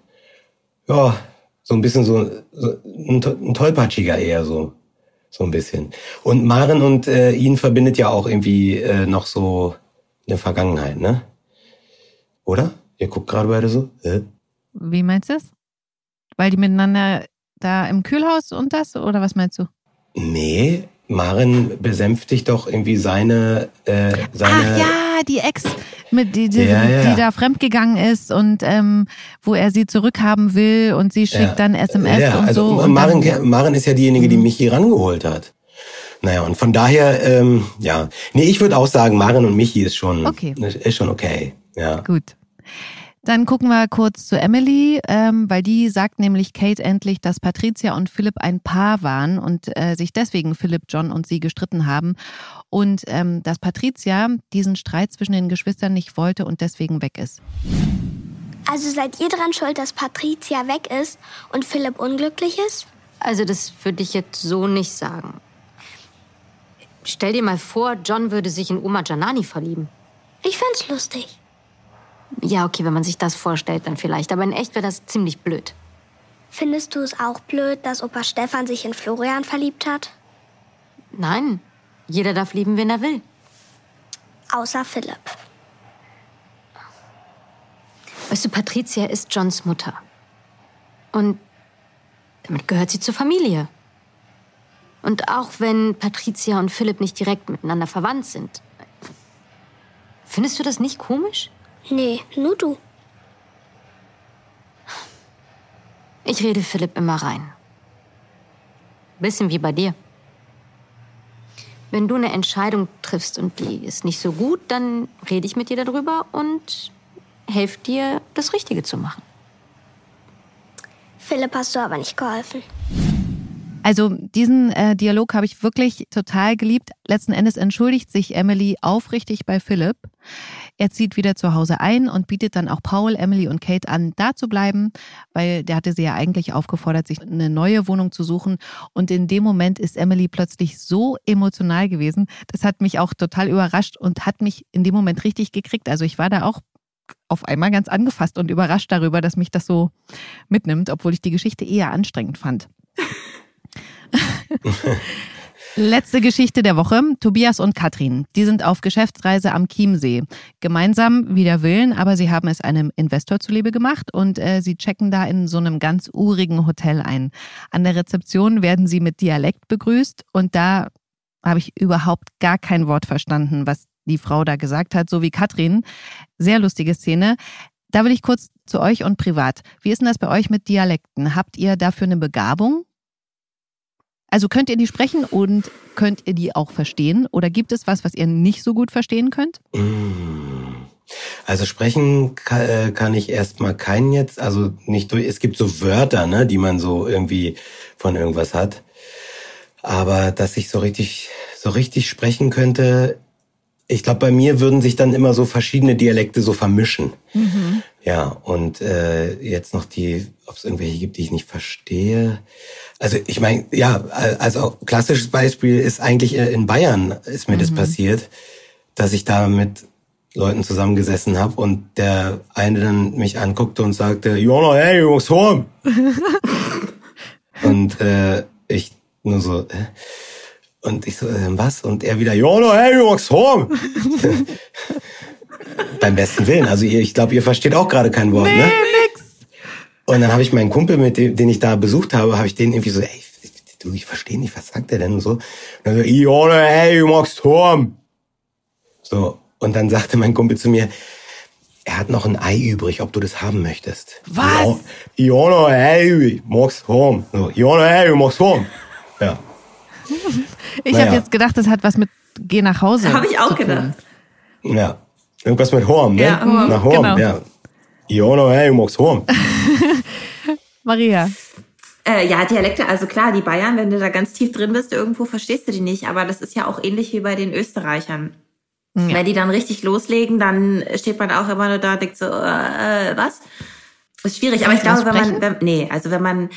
ja, so ein bisschen so, so ein, ein tollpatschiger eher so. So ein bisschen. Und Maren und äh, ihn verbindet ja auch irgendwie äh, noch so eine Vergangenheit, ne? Oder? Ihr guckt gerade beide so. Äh? Wie meinst du das? Weil die miteinander da im Kühlhaus und das? Oder was meinst du? Nee, Maren besänftigt doch irgendwie seine, äh, seine. Ach ja, die Ex, mit die, die, Ja, ja. die da fremdgegangen ist und ähm, wo er sie zurückhaben will und sie schickt Ja. dann SMS ja, und also so. Und Maren, dann, Mhm. Maren ist ja diejenige, die Michi rangeholt hat. Naja, und von daher, ähm, ja. Nee, ich würde auch sagen, Maren und Michi ist schon, Okay. ist schon okay. Ja. Gut. Dann gucken wir kurz zu Emily, ähm, weil die sagt nämlich Kate endlich, dass Patricia und Philipp ein Paar waren und äh, sich deswegen Philipp, John und sie gestritten haben. Und ähm, dass Patricia diesen Streit zwischen den Geschwistern nicht wollte und deswegen weg ist. Also seid ihr dran schuld, dass Patricia weg ist und Philipp unglücklich ist? Also, das würde ich jetzt so nicht sagen. Stell dir mal vor, John würde sich in Oma Janani verlieben. Ich find's lustig. Ja, okay, wenn man sich das vorstellt, dann vielleicht. Aber in echt wäre das ziemlich blöd. Findest du es auch blöd, dass Opa Stefan sich in Florian verliebt hat? Nein, jeder darf lieben, wen er will. Außer Philipp. Weißt du, Patricia ist Johns Mutter. Und damit gehört sie zur Familie. Und auch wenn Patricia und Philipp nicht direkt miteinander verwandt sind. Findest du das nicht komisch? Nee, nur du. Ich rede Philipp immer rein. Bisschen wie bei dir. Wenn du eine Entscheidung triffst und die ist nicht so gut, dann rede ich mit dir darüber und helfe dir, das Richtige zu machen. Philipp hast du aber nicht geholfen. Also diesen äh, Dialog habe ich wirklich total geliebt. Letzten Endes entschuldigt sich Emily aufrichtig bei Philipp. Er zieht wieder zu Hause ein und bietet dann auch Paul, Emily und Kate an, da zu bleiben, weil der hatte sie ja eigentlich aufgefordert, sich eine neue Wohnung zu suchen. Und in dem Moment ist Emily plötzlich so emotional gewesen. Das hat mich auch total überrascht und hat mich in dem Moment richtig gekriegt. Also ich war da auch auf einmal ganz angefasst und überrascht darüber, dass mich das so mitnimmt, obwohl ich die Geschichte eher anstrengend fand. Letzte Geschichte der Woche. Tobias und Katrin. Die sind auf Geschäftsreise am Chiemsee. Gemeinsam wider Willen, aber sie haben es einem Investor zuliebe gemacht und äh, sie checken da in so einem ganz urigen Hotel ein. An der Rezeption werden sie mit Dialekt begrüßt und da habe ich überhaupt gar kein Wort verstanden, was die Frau da gesagt hat, so wie Katrin. Sehr lustige Szene. Da will ich kurz zu euch und privat. Wie ist denn das bei euch mit Dialekten? Habt ihr dafür eine Begabung? Also könnt ihr die sprechen und könnt ihr die auch verstehen? Oder gibt es was, was ihr nicht so gut verstehen könnt? Also sprechen kann, kann ich erstmal keinen jetzt, also nicht durch, es gibt so Wörter, ne, die man so irgendwie von irgendwas hat. Aber dass ich so richtig, so richtig sprechen könnte, ich glaube, bei mir würden sich dann immer so verschiedene Dialekte so vermischen. Mhm. Ja, und äh, jetzt noch die, ob es irgendwelche gibt, die ich nicht verstehe. Also ich meine, ja, also klassisches Beispiel ist eigentlich äh, in Bayern ist mir mhm. das passiert, dass ich da mit Leuten zusammengesessen habe und der eine dann mich anguckte und sagte, Jona, hey, Jungs, home. und äh, ich nur so, äh, und ich so, äh, was? Und er wieder, Jona, hey, Jungs, home. Beim besten Willen. Also ihr, ich glaube, ihr versteht auch gerade kein Wort, nee, ne? Nix. Und dann habe ich meinen Kumpel, mit dem, den ich da besucht habe, habe ich den irgendwie so, ey, du, ich verstehe nicht, was sagt der denn und so. Und dann so, Ione, hey, du magst Turm. So. Und dann sagte mein Kumpel zu mir, er hat noch ein Ei übrig, ob du das haben möchtest. Was? Ione, hey, magst Turm. So, Ione, hey, du magst Turm. Ja. Ich naja. habe jetzt gedacht, das hat was mit Geh nach Hause. Habe ich auch gedacht. Ja. Irgendwas mit Horm, ne? Ja, Horm. Nach Horm, genau. ja. Ione, hey, du magst Horm. Maria. Äh, ja, Dialekte, also klar, die Bayern, wenn du da ganz tief drin bist, irgendwo verstehst du die nicht. Aber das ist ja auch ähnlich wie bei den Österreichern. Ja. Wenn die dann richtig loslegen, dann steht man auch immer nur da und denkt so, äh, was? Das ist schwierig. Aber ich glaube, wenn man, wenn, nee, also wenn man,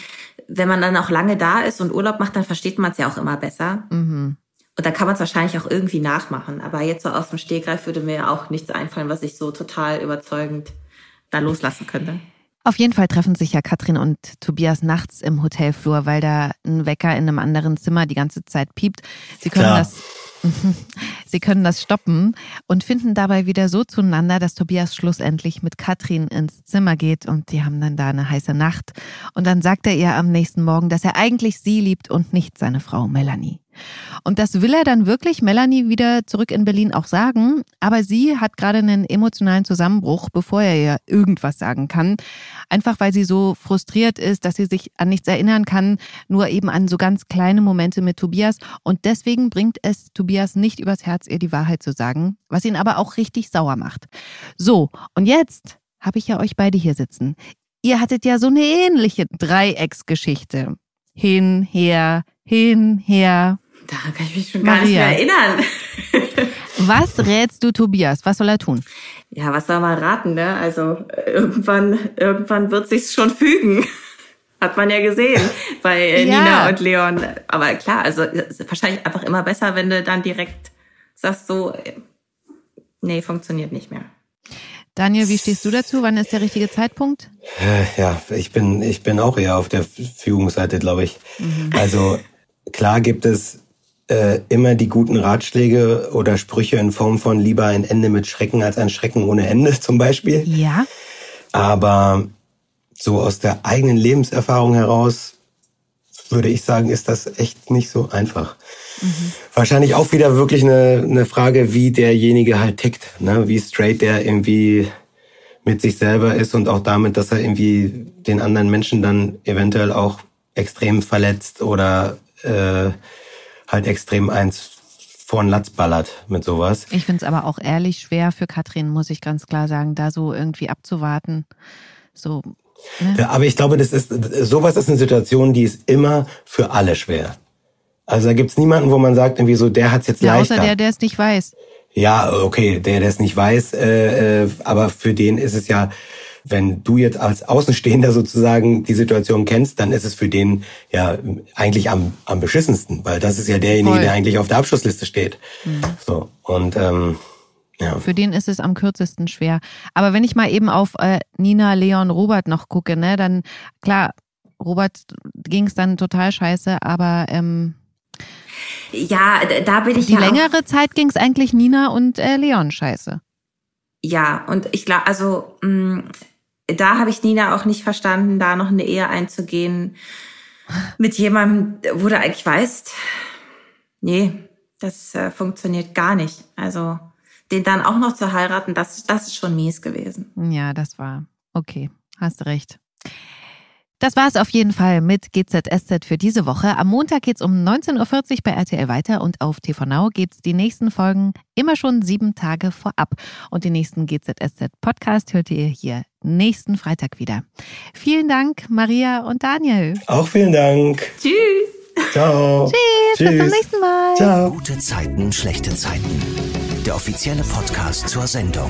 wenn man dann auch lange da ist und Urlaub macht, dann versteht man es ja auch immer besser. Mhm. Und da kann man es wahrscheinlich auch irgendwie nachmachen. Aber jetzt so aus dem Stehgreif würde mir auch nichts einfallen, was ich so total überzeugend da loslassen könnte. Auf jeden Fall treffen sich ja Katrin und Tobias nachts im Hotelflur, weil da ein Wecker in einem anderen Zimmer die ganze Zeit piept. Sie können Klar. das Sie können das stoppen und finden dabei wieder so zueinander, dass Tobias schlussendlich mit Katrin ins Zimmer geht und die haben dann da eine heiße Nacht. Und dann sagt er ihr am nächsten Morgen, dass er eigentlich sie liebt und nicht seine Frau Melanie. Und das will er dann wirklich Melanie wieder zurück in Berlin auch sagen, aber sie hat gerade einen emotionalen Zusammenbruch, bevor er ihr irgendwas sagen kann. Einfach weil sie so frustriert ist, dass sie sich an nichts erinnern kann, nur eben an so ganz kleine Momente mit Tobias. Und deswegen bringt es Tobias nicht übers Herz, ihr die Wahrheit zu sagen, was ihn aber auch richtig sauer macht. So, und jetzt habe ich ja euch beide hier sitzen. Ihr hattet ja so eine ähnliche Dreiecksgeschichte. Hin, her, hin, her. Daran kann ich mich schon gar nicht mehr erinnern. was rätst du Tobias? Was soll er tun? Ja, was soll man raten, ne? Also irgendwann, irgendwann wird sich's schon fügen. Hat man ja gesehen bei äh, ja. Nina und Leon. Aber klar, also wahrscheinlich einfach immer besser, wenn du dann direkt sagst so, äh, nee, funktioniert nicht mehr. Daniel, wie stehst du dazu? Wann ist der richtige Zeitpunkt? Äh, ja, ich bin, ich bin auch eher auf der Fügungsseite, glaube ich. Mhm. Also klar gibt es äh, immer die guten Ratschläge oder Sprüche in Form von lieber ein Ende mit Schrecken als ein Schrecken ohne Ende zum Beispiel. Ja. Aber so aus der eigenen Lebenserfahrung heraus würde ich sagen, ist das echt nicht so einfach. Mhm. Wahrscheinlich auch wieder wirklich eine, eine Frage, wie derjenige halt tickt, ne? wie straight der irgendwie mit sich selber ist und auch damit, dass er irgendwie den anderen Menschen dann eventuell auch extrem verletzt oder äh, halt extrem eins vor den Latz ballert mit sowas. Ich finde es aber auch ehrlich schwer für Katrin, muss ich ganz klar sagen, da so irgendwie abzuwarten. So. Ne? Ja, aber ich glaube, das ist sowas ist eine Situation, die ist immer für alle schwer. Also da gibt's niemanden, wo man sagt, irgendwie so, der hat's jetzt ja, leichter. Außer der, der es nicht weiß. Ja, okay, der, der es nicht weiß, äh, äh, aber für den ist es ja, wenn du jetzt als Außenstehender sozusagen die Situation kennst, dann ist es für den ja eigentlich am, am beschissensten, weil das ist ja derjenige, Voll. der eigentlich auf der Abschlussliste steht. Mhm. So und ähm, ja. Für den ist es am kürzesten schwer. Aber wenn ich mal eben auf äh, Nina, Leon, Robert noch gucke, ne, dann klar, Robert ging es dann total scheiße, aber ähm, ja, da bin ich Die ja längere Zeit ging es eigentlich Nina und äh, Leon scheiße. Ja, und ich glaube, also mh, mm, da habe ich Nina auch nicht verstanden, da noch eine Ehe einzugehen mit jemandem, wo du eigentlich weißt, nee, das äh, funktioniert gar nicht. Also den dann auch noch zu heiraten, das, das ist schon mies gewesen. Ja, das war okay. Hast recht. Das war es auf jeden Fall mit GZSZ für diese Woche. Am Montag geht es um 19.40 Uhr bei RTL weiter und auf TV Now gibt es die nächsten Folgen immer schon sieben Tage vorab. Und den nächsten GZSZ-Podcast hört ihr hier nächsten Freitag wieder. Vielen Dank, Maria und Daniel. Auch vielen Dank. Tschüss. Ciao. Tschüss. Tschüss. Bis zum nächsten Mal. Ciao. Gute Zeiten, schlechte Zeiten. Der offizielle Podcast zur Sendung.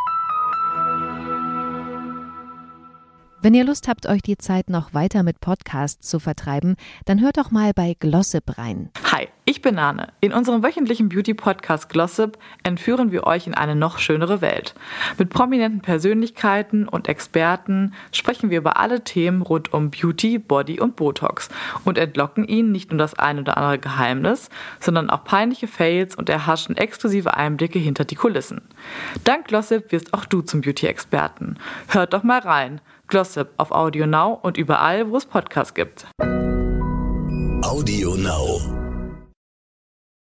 Wenn ihr Lust habt, euch die Zeit noch weiter mit Podcasts zu vertreiben, dann hört doch mal bei Glossip rein. Hi, ich bin Nane. In unserem wöchentlichen Beauty-Podcast Glossip entführen wir euch in eine noch schönere Welt. Mit prominenten Persönlichkeiten und Experten sprechen wir über alle Themen rund um Beauty, Body und Botox und entlocken ihnen nicht nur das ein oder andere Geheimnis, sondern auch peinliche Fails und erhaschen exklusive Einblicke hinter die Kulissen. Dank Glossip wirst auch du zum Beauty-Experten. Hört doch mal rein. Glossip auf Audio Now und überall, wo es Podcasts gibt. Audio Now.